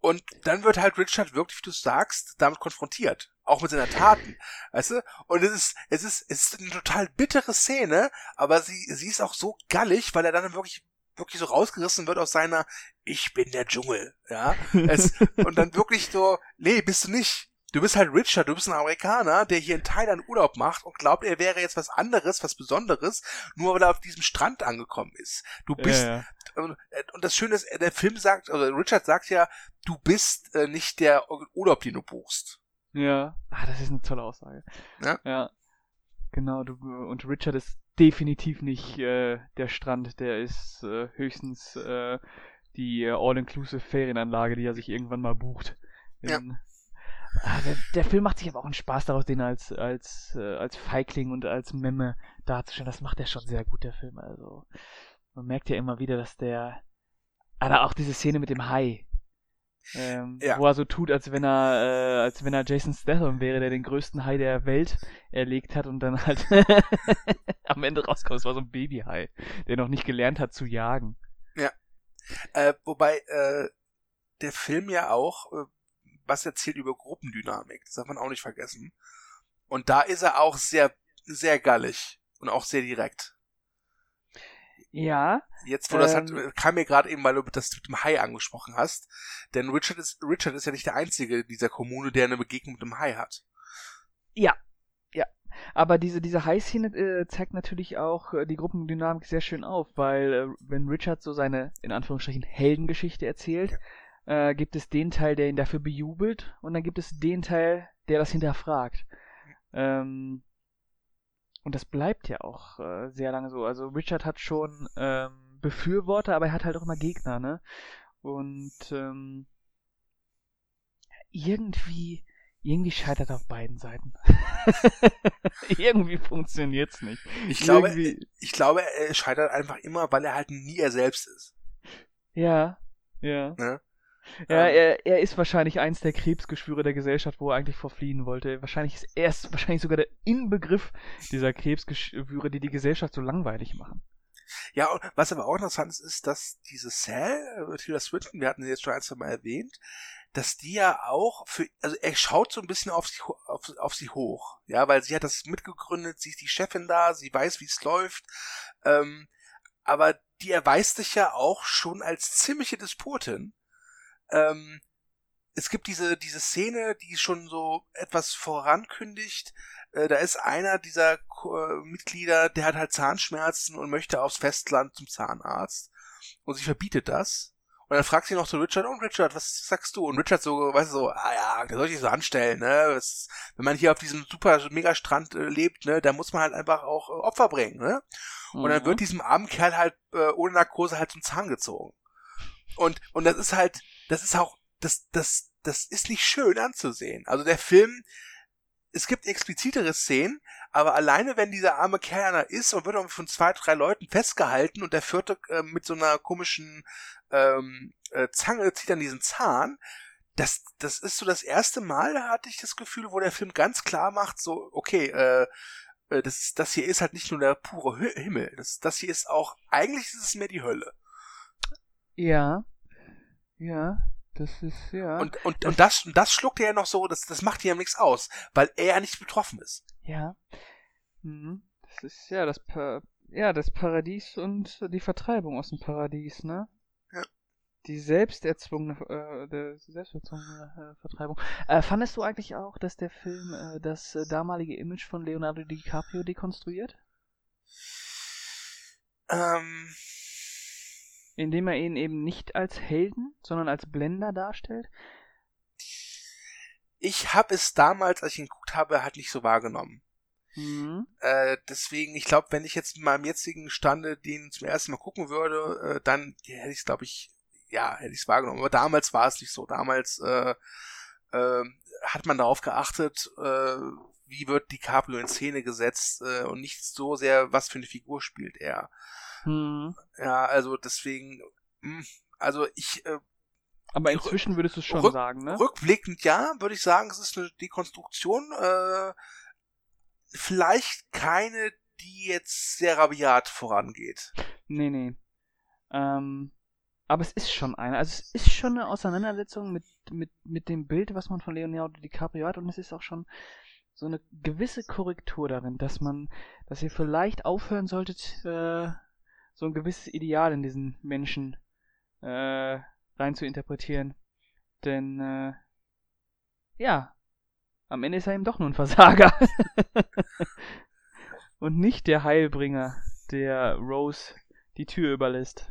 Speaker 2: Und dann wird halt Richard wirklich, wie du sagst, damit konfrontiert. Auch mit seinen Taten. Weißt du? Und es ist, es ist, es ist eine total bittere Szene, aber sie, sie ist auch so gallig, weil er dann wirklich, wirklich so rausgerissen wird aus seiner, ich bin der Dschungel, ja. Es, und dann wirklich so, nee, bist du nicht. Du bist halt Richard, du bist ein Amerikaner, der hier in Thailand Urlaub macht und glaubt, er wäre jetzt was anderes, was Besonderes, nur weil er auf diesem Strand angekommen ist. Du bist, ja, ja. und das Schöne ist, der Film sagt, also Richard sagt ja, du bist äh, nicht der Urlaub, den du buchst.
Speaker 1: Ja, ah, das ist eine tolle Aussage.
Speaker 2: Ja.
Speaker 1: Ja. Genau, du, und Richard ist definitiv nicht äh, der Strand, der ist äh, höchstens äh, die äh, All-Inclusive Ferienanlage, die er sich irgendwann mal bucht. In,
Speaker 2: ja
Speaker 1: Ah, der, der, Film macht sich aber auch einen Spaß daraus, den als, als, äh, als Feigling und als Memme darzustellen. Das macht er schon sehr gut, der Film. Also, man merkt ja immer wieder, dass der. Aber auch diese Szene mit dem Hai. Ähm, ja. Wo er so tut, als wenn er, äh, als wenn er Jason Statham wäre, der den größten Hai der Welt erlegt hat und dann halt am Ende rauskommt. Es war so ein Babyhai, der noch nicht gelernt hat zu jagen.
Speaker 2: Ja. Äh, wobei äh, der Film ja auch äh, was erzählt über Gruppendynamik. Das darf man auch nicht vergessen. Und da ist er auch sehr, sehr gallig und auch sehr direkt.
Speaker 1: Ja.
Speaker 2: Jetzt, wo ähm, das hat, kam mir gerade eben, weil du das mit dem Hai angesprochen hast. Denn Richard ist, Richard ist ja nicht der einzige dieser Kommune, der eine Begegnung mit dem Hai hat.
Speaker 1: Ja. Ja. Aber diese, diese Hai-Szene äh, zeigt natürlich auch äh, die Gruppendynamik sehr schön auf, weil äh, wenn Richard so seine, in Anführungsstrichen, Heldengeschichte erzählt, ja. äh, gibt es den Teil, der ihn dafür bejubelt und dann gibt es den Teil, der das hinterfragt. Ähm, und das bleibt ja auch äh, sehr lange so. Also Richard hat schon ähm, Befürworter, aber er hat halt auch immer Gegner, ne? Und ähm, irgendwie, irgendwie scheitert er auf beiden Seiten. irgendwie funktioniert's nicht.
Speaker 2: Ich glaube, irgendwie... ich glaube, er scheitert einfach immer, weil er halt nie er selbst ist.
Speaker 1: Ja, ja. Ne? Ja, ähm, er, er ist wahrscheinlich eins der Krebsgeschwüre der Gesellschaft, wo er eigentlich vorfliehen wollte. Wahrscheinlich ist er ist wahrscheinlich sogar der Inbegriff dieser Krebsgeschwüre, die die Gesellschaft so langweilig machen.
Speaker 2: Ja, und was aber auch interessant ist, ist, dass diese Sal, äh, Tilda Swinton, wir hatten sie jetzt schon ein, zwei Mal erwähnt, dass die ja auch für, also er schaut so ein bisschen auf sie, auf, auf sie hoch, ja, weil sie hat das mitgegründet, sie ist die Chefin da, sie weiß, wie es läuft, ähm, aber die erweist sich ja auch schon als ziemliche Despotin, ähm, es gibt diese, diese Szene, die schon so etwas vorankündigt. Äh, da ist einer dieser äh, Mitglieder, der hat halt Zahnschmerzen und möchte aufs Festland zum Zahnarzt. Und sie verbietet das. Und dann fragt sie noch zu Richard, und oh, Richard, was sagst du? Und Richard so, weißt du, so, ah ja, der soll sich so anstellen, ne? Das, wenn man hier auf diesem super Megastrand äh, lebt, ne, da muss man halt einfach auch äh, Opfer bringen, ne? Und mhm. dann wird diesem armen Kerl halt äh, ohne Narkose halt zum Zahn gezogen. Und, und das ist halt, das ist auch das, das, das ist nicht schön anzusehen. Also der Film, es gibt explizitere Szenen, aber alleine wenn dieser arme Kerner ist und wird von zwei, drei Leuten festgehalten und der vierte äh, mit so einer komischen ähm, äh, Zange zieht an diesen Zahn, das, das ist so das erste Mal, da hatte ich das Gefühl, wo der Film ganz klar macht, so, okay, äh, äh das, das hier ist halt nicht nur der pure Himmel, das, das hier ist auch, eigentlich ist es mehr die Hölle.
Speaker 1: Ja, ja, das ist, ja.
Speaker 2: Und, und, und das, das schluckt er ja noch so, das, das macht ihm nichts aus, weil er ja nicht betroffen ist.
Speaker 1: Ja. Mhm. Das ist ja das, pa ja, das Paradies und die Vertreibung aus dem Paradies, ne?
Speaker 2: Ja.
Speaker 1: Die selbsterzwungene, äh, der selbsterzwungene äh, Vertreibung. Äh, fandest du eigentlich auch, dass der Film äh, das damalige Image von Leonardo DiCaprio dekonstruiert?
Speaker 2: Ähm,
Speaker 1: indem er ihn eben nicht als Helden, sondern als Blender darstellt?
Speaker 2: Ich habe es damals, als ich ihn geguckt habe, halt nicht so wahrgenommen.
Speaker 1: Mhm.
Speaker 2: Äh, deswegen, ich glaube, wenn ich jetzt mit meinem jetzigen Stande den zum ersten Mal gucken würde, äh, dann hätte ich es, glaube ich, ja, hätte ich es wahrgenommen. Aber damals war es nicht so. Damals äh, äh, hat man darauf geachtet, äh, wie wird DiCaprio in Szene gesetzt äh, und nicht so sehr, was für eine Figur spielt er.
Speaker 1: Hm.
Speaker 2: Ja, also deswegen, hm, also ich. Äh,
Speaker 1: aber inzwischen würdest du es schon sagen, ne?
Speaker 2: Rückblickend ja, würde ich sagen, es ist eine Dekonstruktion. Äh, vielleicht keine, die jetzt sehr rabiat vorangeht.
Speaker 1: Nee, nee. Ähm, aber es ist schon eine. Also es ist schon eine Auseinandersetzung mit, mit, mit dem Bild, was man von Leonardo DiCaprio hat und es ist auch schon so eine gewisse Korrektur darin, dass man, dass ihr vielleicht aufhören solltet, äh, so ein gewisses Ideal in diesen Menschen äh, rein zu interpretieren. Denn, äh, ja, am Ende ist er eben doch nur ein Versager. Und nicht der Heilbringer, der Rose die Tür überlässt.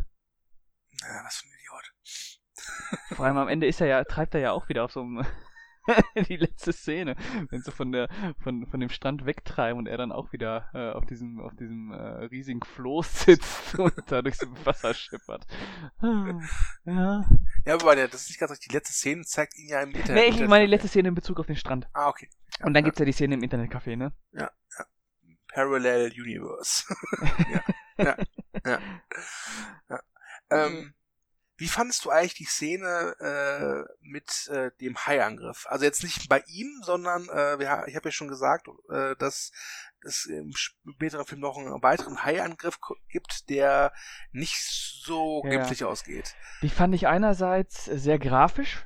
Speaker 2: Ja, was für ein Idiot.
Speaker 1: Vor allem am Ende ist er ja, treibt er ja auch wieder auf so einem die letzte Szene, wenn sie von der von, von dem Strand wegtreiben und er dann auch wieder äh, auf diesem auf diesem äh, riesigen Floß sitzt und da durchs Wasser schippert.
Speaker 2: ja. Ja, aber das ist nicht ganz richtig. Die letzte Szene zeigt ihn ja im
Speaker 1: Internet. Nee, ich meine die letzte Szene in Bezug auf den Strand.
Speaker 2: Ah, okay.
Speaker 1: Ja, und dann ja. gibt's ja die Szene im Internetcafé, ne?
Speaker 2: Ja, ja. Parallel Universe. ja, ja, ja. ja. Ähm, wie fandest du eigentlich die Szene äh, mit äh, dem Haiangriff? Also jetzt nicht bei ihm, sondern äh, wir, ich habe ja schon gesagt, äh, dass es im späteren Film noch einen weiteren Haiangriff gibt, der nicht so ja. glimpflich ausgeht.
Speaker 1: Die fand ich einerseits sehr grafisch.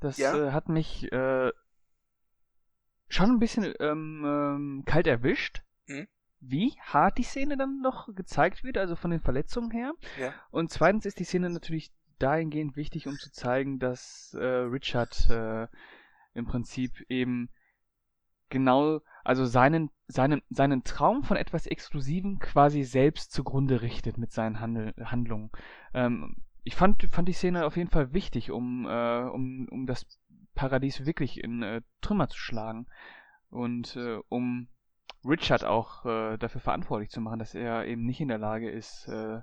Speaker 1: Das ja. äh, hat mich äh, schon ein bisschen ähm, ähm, kalt erwischt. Mhm wie hart die Szene dann noch gezeigt wird, also von den Verletzungen her. Ja. Und zweitens ist die Szene natürlich dahingehend wichtig, um zu zeigen, dass äh, Richard äh, im Prinzip eben genau, also seinen, seinen, seinen Traum von etwas Exklusivem quasi selbst zugrunde richtet mit seinen Handel, Handlungen. Ähm, ich fand, fand die Szene auf jeden Fall wichtig, um, äh, um, um das Paradies wirklich in äh, Trümmer zu schlagen. Und äh, um Richard auch äh, dafür verantwortlich zu machen, dass er eben nicht in der Lage ist, äh,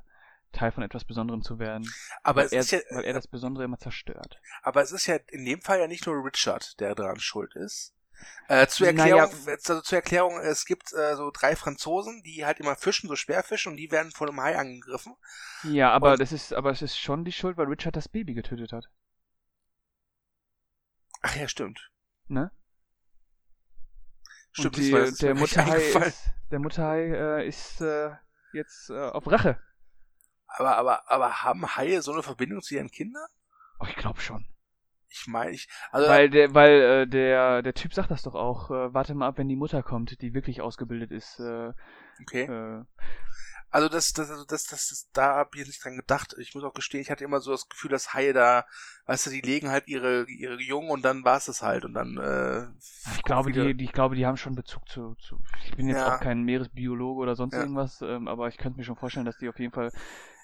Speaker 1: Teil von etwas Besonderem zu werden.
Speaker 2: Aber es
Speaker 1: er,
Speaker 2: ist ja,
Speaker 1: weil er das Besondere immer zerstört.
Speaker 2: Aber es ist ja in dem Fall ja nicht nur Richard, der daran schuld ist. Äh, zur Erklärung, naja. also zur Erklärung, es gibt äh, so drei Franzosen, die halt immer fischen, so Sperrfischen, und die werden von einem Hai angegriffen.
Speaker 1: Ja, aber und, das ist, aber es ist schon die Schuld, weil Richard das Baby getötet hat.
Speaker 2: Ach ja, stimmt.
Speaker 1: Ne?
Speaker 2: Stimmt,
Speaker 1: die, der, Mutterhai ist, der Mutterhai äh, ist äh, jetzt äh, auf Rache.
Speaker 2: Aber, aber, aber haben Haie so eine Verbindung zu ihren Kindern?
Speaker 1: Oh, ich glaube schon.
Speaker 2: Ich meine, ich. Also,
Speaker 1: weil der, weil äh, der, der Typ sagt das doch auch. Äh, warte mal ab, wenn die Mutter kommt, die wirklich ausgebildet ist. Äh,
Speaker 2: okay. Äh, also das, das, also das, das, das, da habe ich nicht dran gedacht. Ich muss auch gestehen, ich hatte immer so das Gefühl, dass Haie da, weißt du, die legen halt ihre, ihre Jungen und dann war es das halt und dann. Äh,
Speaker 1: ich glaube, die, die, ich glaube, die haben schon Bezug zu. zu ich bin jetzt ja. auch kein Meeresbiologe oder sonst ja. irgendwas, ähm, aber ich könnte mir schon vorstellen, dass die auf jeden Fall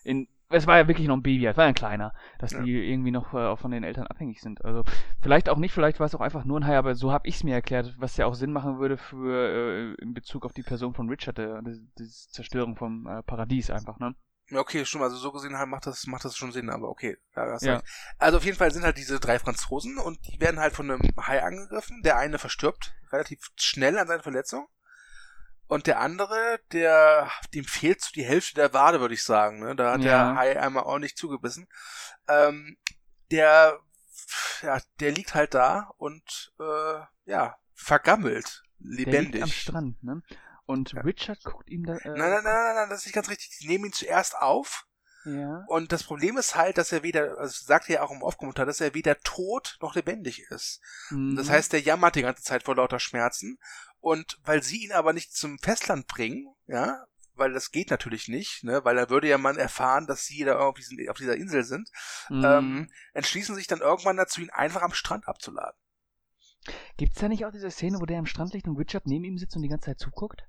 Speaker 1: in es war ja wirklich noch ein Baby, es war ja ein kleiner, dass ja. die irgendwie noch äh, von den Eltern abhängig sind. Also vielleicht auch nicht, vielleicht war es auch einfach nur ein Hai, aber so habe ich es mir erklärt, was ja auch Sinn machen würde für äh, in Bezug auf die Person von Richard, der, die Zerstörung vom äh, Paradies einfach, ne?
Speaker 2: Ja, okay, schon, also so gesehen halt macht das, macht das schon Sinn, aber okay. Ja, ja. Also auf jeden Fall sind halt diese drei Franzosen und die werden halt von einem Hai angegriffen. Der eine verstirbt relativ schnell an seiner Verletzung. Und der andere, der, dem fehlt so die Hälfte der Wade, würde ich sagen. Ne? Da hat ja. der Hai einmal auch nicht zugebissen. Ähm, der, ja, der liegt halt da und äh, ja, vergammelt, lebendig. Der liegt
Speaker 1: am Strand, ne? Und ja. Richard guckt ihm da. Äh,
Speaker 2: nein, nein, nein, nein, nein, das ist nicht ganz richtig. Die nehmen ihn zuerst auf.
Speaker 1: Ja.
Speaker 2: Und das Problem ist halt, dass er weder, also sagt er ja auch im Off-Kommentar, dass er weder tot noch lebendig ist. Mhm. Das heißt, der jammert die ganze Zeit vor lauter Schmerzen und weil sie ihn aber nicht zum Festland bringen, ja, weil das geht natürlich nicht, ne, weil da würde ja man erfahren, dass sie da auf, diesen, auf dieser Insel sind, mhm. ähm, entschließen sich dann irgendwann dazu, ihn einfach am Strand abzuladen.
Speaker 1: Gibt's da nicht auch diese Szene, wo der am Strand liegt und Richard neben ihm sitzt und die ganze Zeit zuguckt?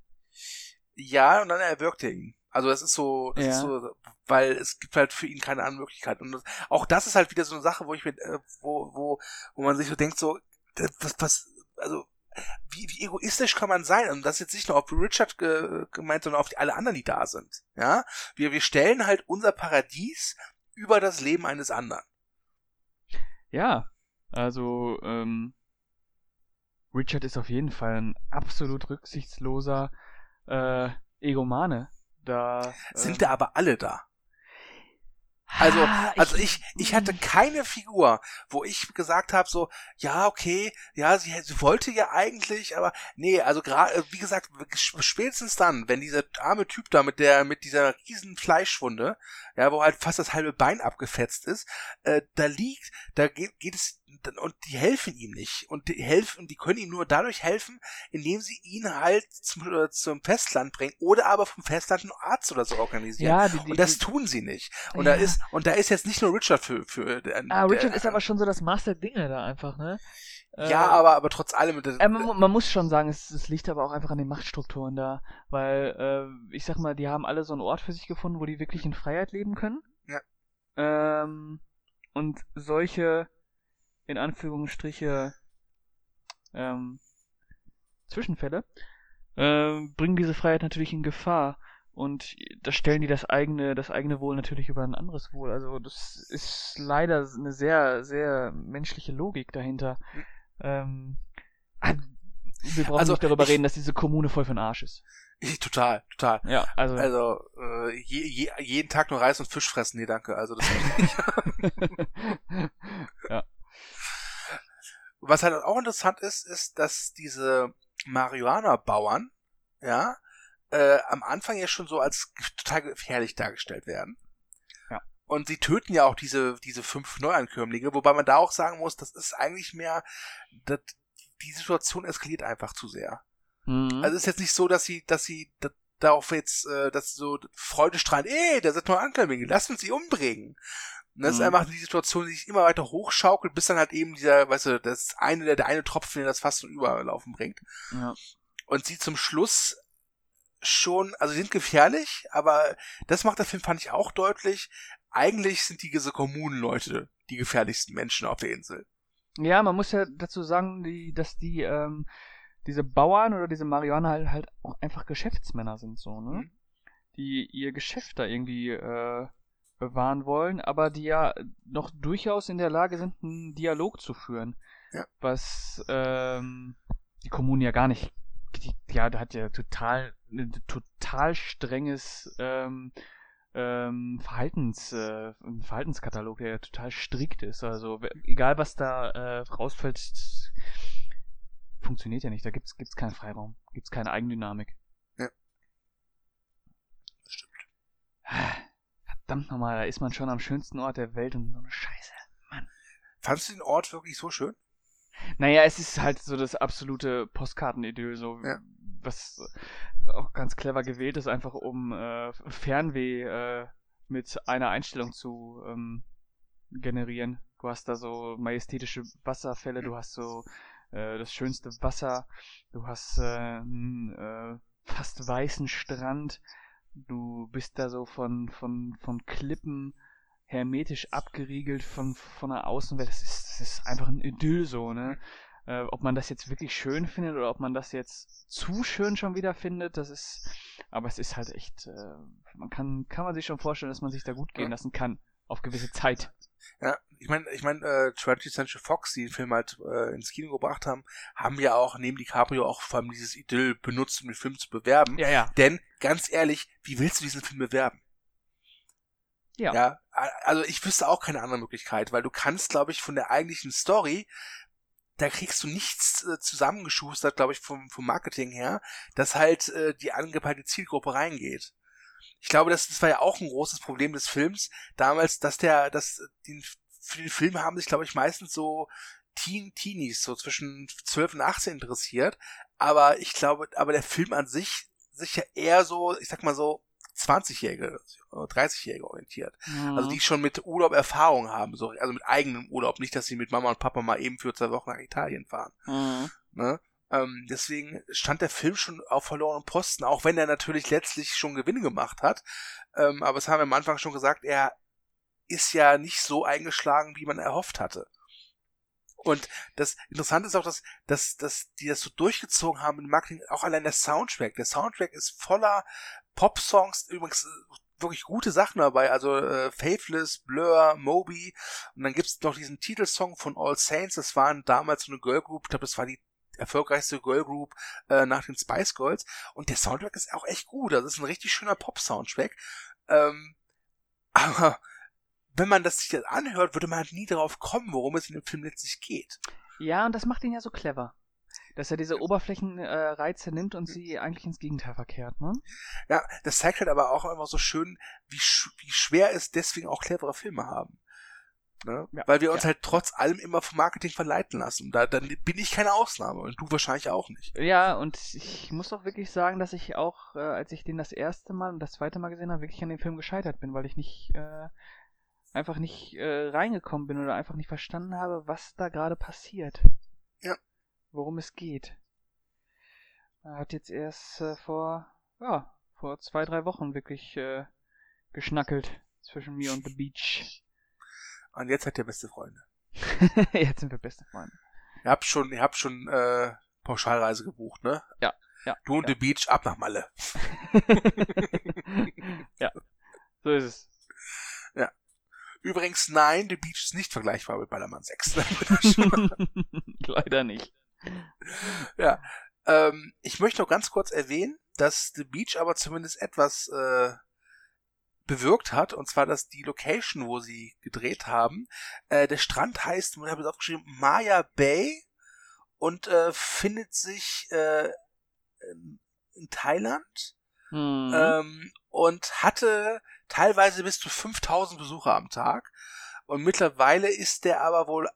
Speaker 2: Ja, und dann erwürgt er ihn. Also das ist so, das ja. ist so, weil es gibt halt für ihn keine andere Möglichkeit. Und das, auch das ist halt wieder so eine Sache, wo ich mir, äh, wo, wo, wo man sich so denkt, so, was, was, also wie, wie egoistisch kann man sein? Und das ist jetzt nicht nur auf Richard ge gemeint, sondern auf die, alle anderen, die da sind. Ja, wir, wir stellen halt unser Paradies über das Leben eines anderen.
Speaker 1: Ja, also ähm, Richard ist auf jeden Fall ein absolut rücksichtsloser äh, Egomane. Da
Speaker 2: sind ähm, da aber alle da. Also, ah, also ich, ich hatte keine Figur, wo ich gesagt habe, so, ja, okay, ja, sie, sie wollte ja eigentlich, aber nee, also gerade, äh, wie gesagt, spätestens dann, wenn dieser arme Typ da mit der, mit dieser riesen Fleischwunde, ja, wo halt fast das halbe Bein abgefetzt ist, äh, da liegt, da geht, geht es und die helfen ihm nicht und die helfen, die können ihm nur dadurch helfen, indem sie ihn halt zum, äh, zum Festland bringen oder aber vom Festland einen Arzt oder so organisieren. Ja, die, die, und das tun sie nicht. Und ja. da ist und da ist jetzt nicht nur Richard für für.
Speaker 1: Der, ah, Richard der, ist aber schon so das Master Dinge da einfach, ne?
Speaker 2: Ja, äh, aber aber trotz allem.
Speaker 1: Äh, man, man, muss schon sagen, es, es, liegt aber auch einfach an den Machtstrukturen da, weil äh, ich sag mal, die haben alle so einen Ort für sich gefunden, wo die wirklich in Freiheit leben können.
Speaker 2: Ja.
Speaker 1: Ähm, und solche in Anführungsstriche ähm, Zwischenfälle, äh, bringen diese Freiheit natürlich in Gefahr. Und da stellen die das eigene, das eigene Wohl natürlich über ein anderes Wohl. Also das ist leider eine sehr, sehr menschliche Logik dahinter. Hm. Ähm, ah, wir brauchen also, nicht darüber ich, reden, dass diese Kommune voll den Arsch ist.
Speaker 2: Ich, total, total.
Speaker 1: Ja, also.
Speaker 2: Also, äh, je, je, jeden Tag nur Reis und Fisch fressen, nee, danke. Also, das. Was halt auch interessant ist, ist, dass diese Marihuana-Bauern, ja, äh, am Anfang ja schon so als total gefährlich dargestellt werden.
Speaker 1: Ja.
Speaker 2: Und sie töten ja auch diese, diese fünf Neuankömmlinge, wobei man da auch sagen muss, das ist eigentlich mehr, das, die Situation eskaliert einfach zu sehr. Mhm. Also es ist jetzt nicht so, dass sie, dass sie da, darauf jetzt, äh, dass so Freude strahlen, ey, da sind Neuankömmlinge, lass uns sie umbringen. Und das mhm. ist einfach die Situation, die sich immer weiter hochschaukelt, bis dann halt eben dieser, weißt du, das eine, der, der eine Tropfen, der das fast zum Überlaufen bringt.
Speaker 1: Ja.
Speaker 2: Und sie zum Schluss schon, also sie sind gefährlich, aber das macht der Film, fand ich auch deutlich. Eigentlich sind diese Kommunenleute die gefährlichsten Menschen auf der Insel.
Speaker 1: Ja, man muss ja dazu sagen, die, dass die, ähm, diese Bauern oder diese Marihuana halt, halt auch einfach Geschäftsmänner sind, so, ne? Mhm. Die ihr Geschäft da irgendwie äh, bewahren wollen, aber die ja noch durchaus in der Lage sind, einen Dialog zu führen.
Speaker 2: Ja.
Speaker 1: Was ähm, die Kommune ja gar nicht die, ja, da hat ja total, ein total strenges ähm, ähm, Verhaltens, äh, Verhaltenskatalog, der ja total strikt ist. Also egal was da äh, rausfällt, funktioniert ja nicht. Da gibt's gibt's keinen Freiraum, gibt's keine Eigendynamik.
Speaker 2: Ja. Das stimmt.
Speaker 1: Verdammt nochmal, da ist man schon am schönsten Ort der Welt und so eine Scheiße. Mann.
Speaker 2: Fandest du den Ort wirklich so schön?
Speaker 1: Naja, es ist halt so das absolute Postkartenidyll, so
Speaker 2: ja.
Speaker 1: was auch ganz clever gewählt ist, einfach um äh, Fernweh äh, mit einer Einstellung zu ähm, generieren. Du hast da so majestätische Wasserfälle, du hast so äh, das schönste Wasser, du hast äh, einen äh, fast weißen Strand, du bist da so von, von, von Klippen hermetisch abgeriegelt von, von der Außenwelt. Das ist, das ist einfach ein Idyll so, ne? Äh, ob man das jetzt wirklich schön findet oder ob man das jetzt zu schön schon wieder findet, das ist, aber es ist halt echt, äh, man kann, kann man sich schon vorstellen, dass man sich da gut gehen lassen kann, auf gewisse Zeit.
Speaker 2: Ja, ich meine, ich meine, äh, 20th Century Fox, die den Film halt äh, ins Kino gebracht haben, haben ja auch neben DiCaprio auch vor allem dieses Idyll benutzt, um den Film zu bewerben.
Speaker 1: Ja, ja.
Speaker 2: Denn, ganz ehrlich, wie willst du diesen Film bewerben?
Speaker 1: Ja.
Speaker 2: ja. Also ich wüsste auch keine andere Möglichkeit, weil du kannst, glaube ich, von der eigentlichen Story, da kriegst du nichts äh, zusammengeschustert, glaube ich, vom, vom Marketing her, dass halt äh, die angepeilte Zielgruppe reingeht. Ich glaube, das, das war ja auch ein großes Problem des Films damals, dass der, dass den, für den Film haben sich, glaube ich, meistens so Teen, Teenies, so zwischen 12 und 18 interessiert. Aber ich glaube, aber der Film an sich sich ja eher so, ich sag mal so, 20-Jährige, 30-Jährige orientiert. Mhm. Also die schon mit Urlaub Erfahrung haben, so, also mit eigenem Urlaub, nicht, dass sie mit Mama und Papa mal eben für zwei Wochen nach Italien fahren.
Speaker 1: Mhm.
Speaker 2: Ne? Ähm, deswegen stand der Film schon auf verlorenen Posten, auch wenn er natürlich letztlich schon Gewinne gemacht hat. Ähm, aber es haben wir am Anfang schon gesagt, er ist ja nicht so eingeschlagen, wie man erhofft hatte. Und das Interessante ist auch, dass, dass, dass die das so durchgezogen haben im Marketing, auch allein der Soundtrack. Der Soundtrack ist voller Pop-Songs, übrigens äh, wirklich gute Sachen dabei, also äh, Faithless, Blur, Moby und dann gibt's noch diesen Titelsong von All Saints, das waren damals so eine Girl Group, ich glaube, das war die erfolgreichste Girl Group äh, nach den Spice Girls und der Soundtrack ist auch echt gut, also das ist ein richtig schöner Pop-Soundtrack, ähm, aber wenn man das sich jetzt anhört, würde man halt nie darauf kommen, worum es in dem Film letztlich geht.
Speaker 1: Ja, und das macht ihn ja so clever dass er diese Oberflächenreize äh, nimmt und sie eigentlich ins Gegenteil verkehrt, ne?
Speaker 2: Ja, das zeigt halt aber auch immer so schön, wie, sch wie schwer es deswegen auch clevere Filme haben. Ne? Ja, Weil wir uns ja. halt trotz allem immer vom Marketing verleiten lassen. Da, dann bin ich keine Ausnahme und du wahrscheinlich auch nicht.
Speaker 1: Ja, und ich muss auch wirklich sagen, dass ich auch, äh, als ich den das erste Mal und das zweite Mal gesehen habe, wirklich an dem Film gescheitert bin, weil ich nicht äh, einfach nicht äh, reingekommen bin oder einfach nicht verstanden habe, was da gerade passiert.
Speaker 2: Ja
Speaker 1: worum es geht. Er hat jetzt erst äh, vor, ja, vor zwei, drei Wochen wirklich äh, geschnackelt zwischen mir und The Beach.
Speaker 2: Und jetzt hat er beste Freunde.
Speaker 1: jetzt sind wir beste Freunde.
Speaker 2: ihr habt schon, ihr habt schon äh, Pauschalreise gebucht, ne?
Speaker 1: Ja. Ja,
Speaker 2: du und
Speaker 1: ja.
Speaker 2: The Beach ab nach Malle.
Speaker 1: ja, so ist es.
Speaker 2: Ja. Übrigens, nein, The Beach ist nicht vergleichbar mit Ballermann 6.
Speaker 1: Leider nicht.
Speaker 2: Ja. Ähm, ich möchte noch ganz kurz erwähnen, dass The Beach aber zumindest etwas äh, bewirkt hat, und zwar, dass die Location, wo sie gedreht haben, äh, der Strand heißt, ich habe es aufgeschrieben, Maya Bay und äh, findet sich äh, in Thailand
Speaker 1: Mhm.
Speaker 2: ähm, und hatte teilweise bis zu 5000 Besucher am Tag. Und mittlerweile ist der aber wohl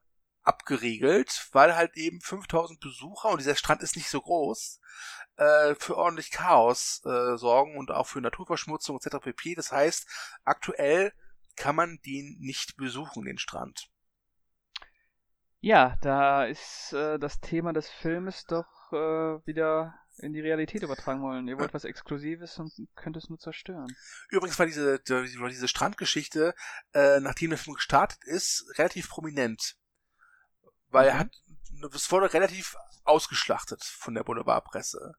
Speaker 2: abgeriegelt, weil halt eben 5000 Besucher und dieser Strand ist nicht so groß, äh, für ordentlich Chaos äh, sorgen und auch für Naturverschmutzung etc. pp. Das heißt, aktuell kann man den nicht besuchen, den Strand.
Speaker 1: Ja, da ist äh, das Thema des Filmes doch äh, wieder in die Realität übertragen wollen. Ihr wollt was Exklusives und könnt es nur zerstören.
Speaker 2: Übrigens war diese, die, war diese Strandgeschichte, äh, nachdem der Film gestartet ist, relativ prominent. Weil er
Speaker 1: Mhm.
Speaker 2: hat, es wurde relativ ausgeschlachtet von der Boulevardpresse.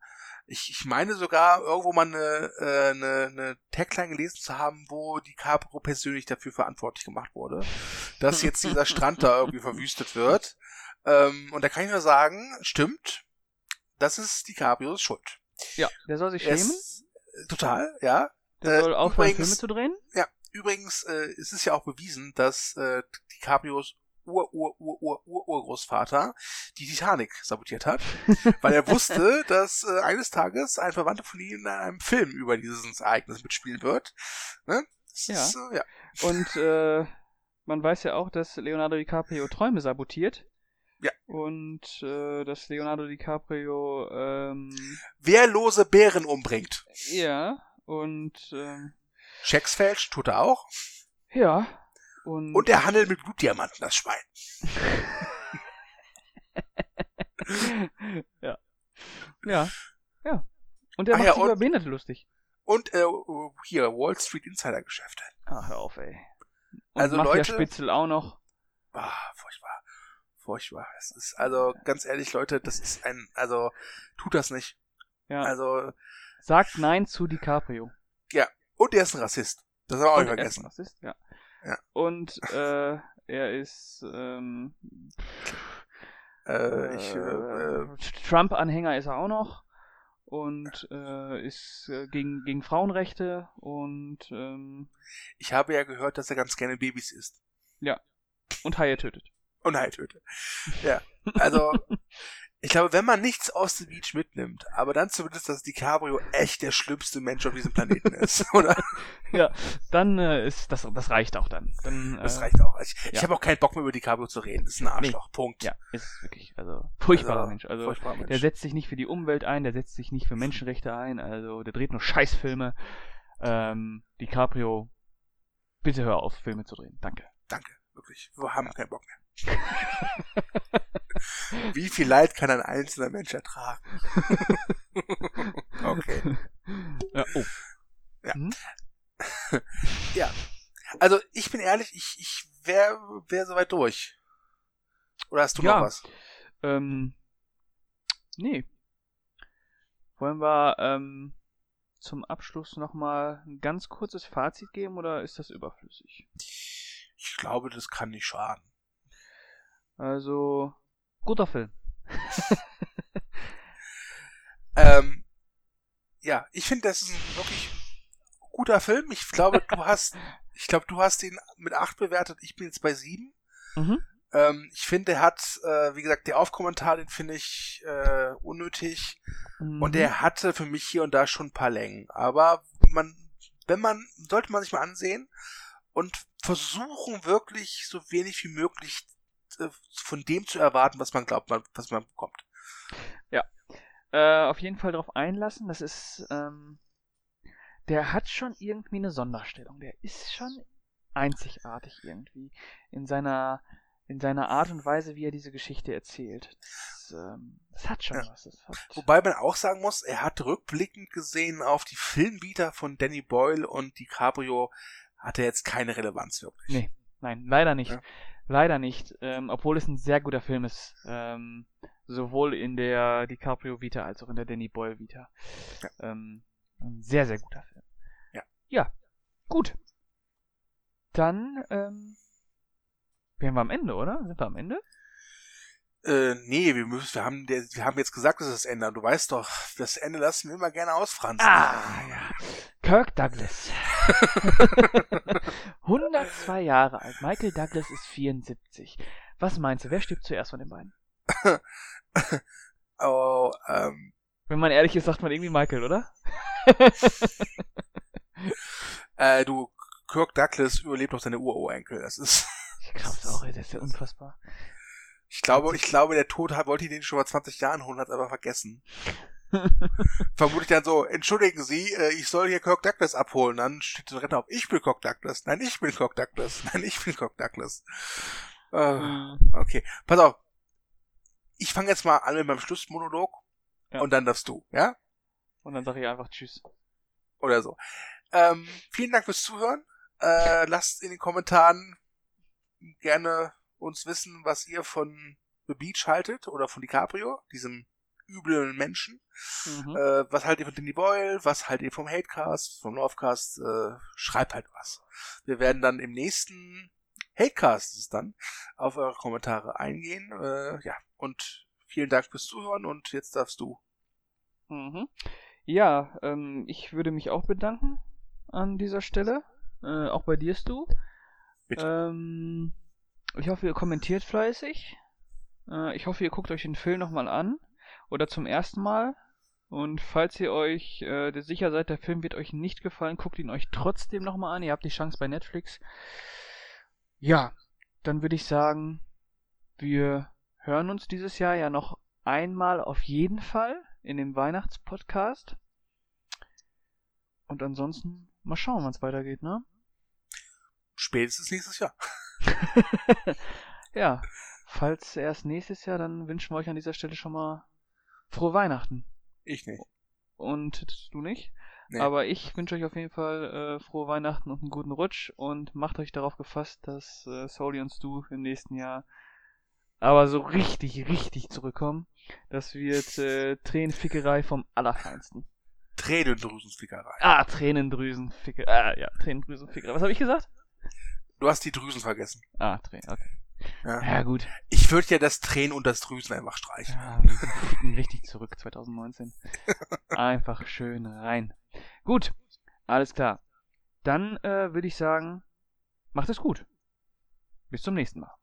Speaker 2: Ich, ich meine sogar, irgendwo mal eine, äh, eine, eine Tagline gelesen zu haben, wo die Capro persönlich dafür verantwortlich gemacht wurde, dass jetzt dieser Strand da irgendwie verwüstet wird. Ähm, und da kann ich nur sagen, stimmt, das ist die Cabrios Schuld.
Speaker 1: Ja, der soll sich schämen.
Speaker 2: Es, total, ja.
Speaker 1: Der
Speaker 2: äh,
Speaker 1: soll aufhören,
Speaker 2: übrigens-
Speaker 1: Filme zu drehen.
Speaker 2: Ja, übrigens äh, es ist ja auch bewiesen, dass äh, DiCaprios Ur, Ur, Ur, Ur, Ur, Urgroßvater die Titanic sabotiert hat, weil er wusste, dass äh, eines Tages ein Verwandter von ihm in einem Film über dieses Ereignis mitspielen wird. Ne?
Speaker 1: Ja.
Speaker 2: Ist, äh, ja.
Speaker 1: Und äh, man weiß ja auch, dass Leonardo DiCaprio Träume sabotiert.
Speaker 2: Ja.
Speaker 1: Und äh, dass Leonardo DiCaprio ähm,
Speaker 2: Wehrlose Bären umbringt.
Speaker 1: ja und ähm,
Speaker 2: Schecks fälscht, tut er auch.
Speaker 1: ja und,
Speaker 2: Und er handelt mit Blutdiamanten, das Schwein.
Speaker 1: ja ja ja und er
Speaker 2: Ach
Speaker 1: macht
Speaker 2: ja,
Speaker 1: sich
Speaker 2: und-
Speaker 1: über Behinderte lustig.
Speaker 2: Und äh, hier, Wall Street Insider Geschäfte.
Speaker 1: Ach hör auf ey. Und
Speaker 2: Also,
Speaker 1: Mafia
Speaker 2: Leute-
Speaker 1: Spitzel auch noch.
Speaker 2: Ah, furchtbar. Furchtbar. Es ist, also, ganz ehrlich, Leute, das ist ein, also, tut das nicht.
Speaker 1: Ja.
Speaker 2: Also,
Speaker 1: Sagt Nein zu DiCaprio.
Speaker 2: und er ist ein Rassist. Das haben wir auch nicht
Speaker 1: Und er ist ein
Speaker 2: vergessen.
Speaker 1: Rassist, ja.
Speaker 2: Ja.
Speaker 1: Und äh, er ist ähm,
Speaker 2: Äh, ich, äh, äh,
Speaker 1: Trump-Anhänger ist er auch noch und äh, ist äh, gegen, gegen Frauenrechte und ähm,
Speaker 2: ich habe ja gehört, dass er ganz gerne Babys isst.
Speaker 1: und Haie tötet.
Speaker 2: Und halt tötet. Ja. Also, ich glaube, wenn man nichts aus The Beach mitnimmt, aber dann zumindest, dass DiCaprio echt der schlimmste Mensch auf diesem Planeten ist, oder?
Speaker 1: Dann äh, ist das das reicht auch dann. dann
Speaker 2: Das
Speaker 1: äh,
Speaker 2: reicht auch. Ich, ich
Speaker 1: ja.
Speaker 2: habe auch keinen Bock mehr über DiCaprio zu reden. Das ist ein Arschloch. Punkt.
Speaker 1: Ja, ist wirklich. Also furchtbarer
Speaker 2: Also,
Speaker 1: Mensch. Also
Speaker 2: Furchtbarer Mensch.
Speaker 1: der setzt sich nicht für die Umwelt ein, der setzt sich nicht für Menschenrechte ein, also der dreht nur Scheißfilme. Ähm, DiCaprio, bitte hör auf, Filme zu drehen. Danke.
Speaker 2: Danke, wirklich. Wir haben keinen Bock mehr. Wie viel Leid kann ein einzelner Mensch ertragen? okay.
Speaker 1: Ja, oh.
Speaker 2: Ja.
Speaker 1: Mhm.
Speaker 2: Also ich bin ehrlich, ich, ich wäre wär soweit durch. Oder hast du
Speaker 1: Ja.
Speaker 2: noch was?
Speaker 1: Ähm, nee. Wollen wir ähm, zum Abschluss nochmal ein ganz kurzes Fazit geben oder ist das überflüssig?
Speaker 2: Ich glaube, das kann nicht schaden.
Speaker 1: Also, guter Film.
Speaker 2: Ähm, ja, ich finde, das ist ein wirklich guter Film. Ich glaube, du hast, ich glaube, du hast ihn mit 8 bewertet. Ich bin jetzt bei 7.
Speaker 1: Mhm.
Speaker 2: Ähm, ich finde, er hat, äh, wie gesagt, der Aufkommentar, den finde ich äh, unnötig.
Speaker 1: Mhm.
Speaker 2: Und er hatte für mich hier und da schon ein paar Längen. Aber man, wenn man, sollte man sich mal ansehen und versuchen wirklich so wenig wie möglich von dem zu erwarten, was man glaubt, man, was man bekommt.
Speaker 1: äh, auf jeden Fall darauf einlassen. Das ist, ähm, der hat schon irgendwie eine Sonderstellung. Der ist schon einzigartig irgendwie in seiner in seiner Art und Weise, wie er diese Geschichte erzählt. Das, ähm, das hat schon
Speaker 2: Ja.
Speaker 1: was. Hat,
Speaker 2: Wobei man auch sagen muss, er hat rückblickend gesehen auf die Filmbieter von Danny Boyle und DiCaprio hat er jetzt keine Relevanz wirklich.
Speaker 1: Nee. Nein, leider nicht.
Speaker 2: Ja.
Speaker 1: Leider nicht, ähm, obwohl es ein sehr guter Film ist. Ähm, sowohl in der DiCaprio Vita als auch in der Danny Boyle Vita. Ja. Ähm, ein sehr, sehr guter Film.
Speaker 2: Ja.
Speaker 1: Ja, gut. Dann ähm, wären wir am Ende, oder? Sind wir am Ende?
Speaker 2: Äh, nee, wir müssen, wir haben, wir haben jetzt gesagt, das ist das Ende. Du weißt doch, das Ende lassen wir immer gerne ausfranzen.
Speaker 1: Ah, ja. Kirk Douglas. 102 Jahre alt. Michael Douglas ist 74. Was meinst du, wer stirbt zuerst von den beiden?
Speaker 2: oh, ähm.
Speaker 1: Wenn man ehrlich ist, sagt man irgendwie Michael, oder?
Speaker 2: äh, du, Kirk Douglas überlebt noch seine Ururenkel. Das ist.
Speaker 1: Ich glaub's auch, ey, das ist ja unfassbar.
Speaker 2: Ich glaube, ich glaube, der Tod wollte ihn schon vor 20 Jahren holen, hat aber vergessen. Vermutlich dann so, entschuldigen Sie, äh, ich soll hier Kirk Douglas abholen. Dann steht der Retter auf, ich bin Kirk Douglas. Nein, ich bin Kirk Douglas. Nein, ich bin Kirk Douglas. Uh, okay, pass auf. Ich fange jetzt mal an mit meinem Schlussmonolog ja. und dann darfst du, ja?
Speaker 1: Und dann sage ich einfach Tschüss.
Speaker 2: Oder so. Ähm, vielen Dank fürs Zuhören. Äh, lasst in den Kommentaren gerne uns wissen, was ihr von The Beach haltet oder von DiCaprio, diesem üblen Menschen. Mhm. Äh, was haltet ihr von Danny Boyle? Was haltet ihr vom Hatecast, vom Lovecast? Äh, schreibt halt was. Wir werden dann im nächsten Hatecast ist dann auf eure Kommentare eingehen. Äh, ja, und vielen Dank fürs Zuhören und jetzt darfst du.
Speaker 1: Mhm. Ja, ähm, ich würde mich auch bedanken an dieser Stelle. Äh, auch bei dir, du. Bitte. Ähm, ich hoffe, ihr kommentiert fleißig. Äh, ich hoffe, ihr guckt euch den Film nochmal an. Oder zum ersten Mal. Und falls ihr euch äh, sicher seid, der Film wird euch nicht gefallen, guckt ihn euch trotzdem nochmal an. Ihr habt die Chance bei Netflix. Ja, dann würde ich sagen, wir hören uns dieses Jahr ja noch einmal auf jeden Fall in dem Weihnachtspodcast. Und ansonsten mal schauen, wann es weitergeht, ne?
Speaker 2: Spätestens nächstes Jahr.
Speaker 1: ja, falls erst nächstes Jahr, dann wünschen wir euch an dieser Stelle schon mal frohe Weihnachten.
Speaker 2: Ich nicht.
Speaker 1: Und du nicht? Nee. Aber ich wünsche euch auf jeden Fall äh, frohe Weihnachten und einen guten Rutsch und macht euch darauf gefasst, dass äh, Soli und Stu im nächsten Jahr aber so richtig, richtig zurückkommen. Das wird äh, Tränenfickerei vom Allerfeinsten.
Speaker 2: Tränendrüsenfickerei.
Speaker 1: Ah, Tränendrüsenfickerei. Ah, ja, Tränendrüsenfickerei. Was habe ich gesagt?
Speaker 2: Du hast die Drüsen vergessen.
Speaker 1: Ah, Tränen, okay. Ja. ja, gut.
Speaker 2: Ich würde ja das Tränen und das Drüsen einfach streichen.
Speaker 1: Ja, wir richtig zurück, 2019. einfach schön rein. Gut, alles klar. Dann äh, würde ich sagen, macht es gut. Bis zum nächsten Mal.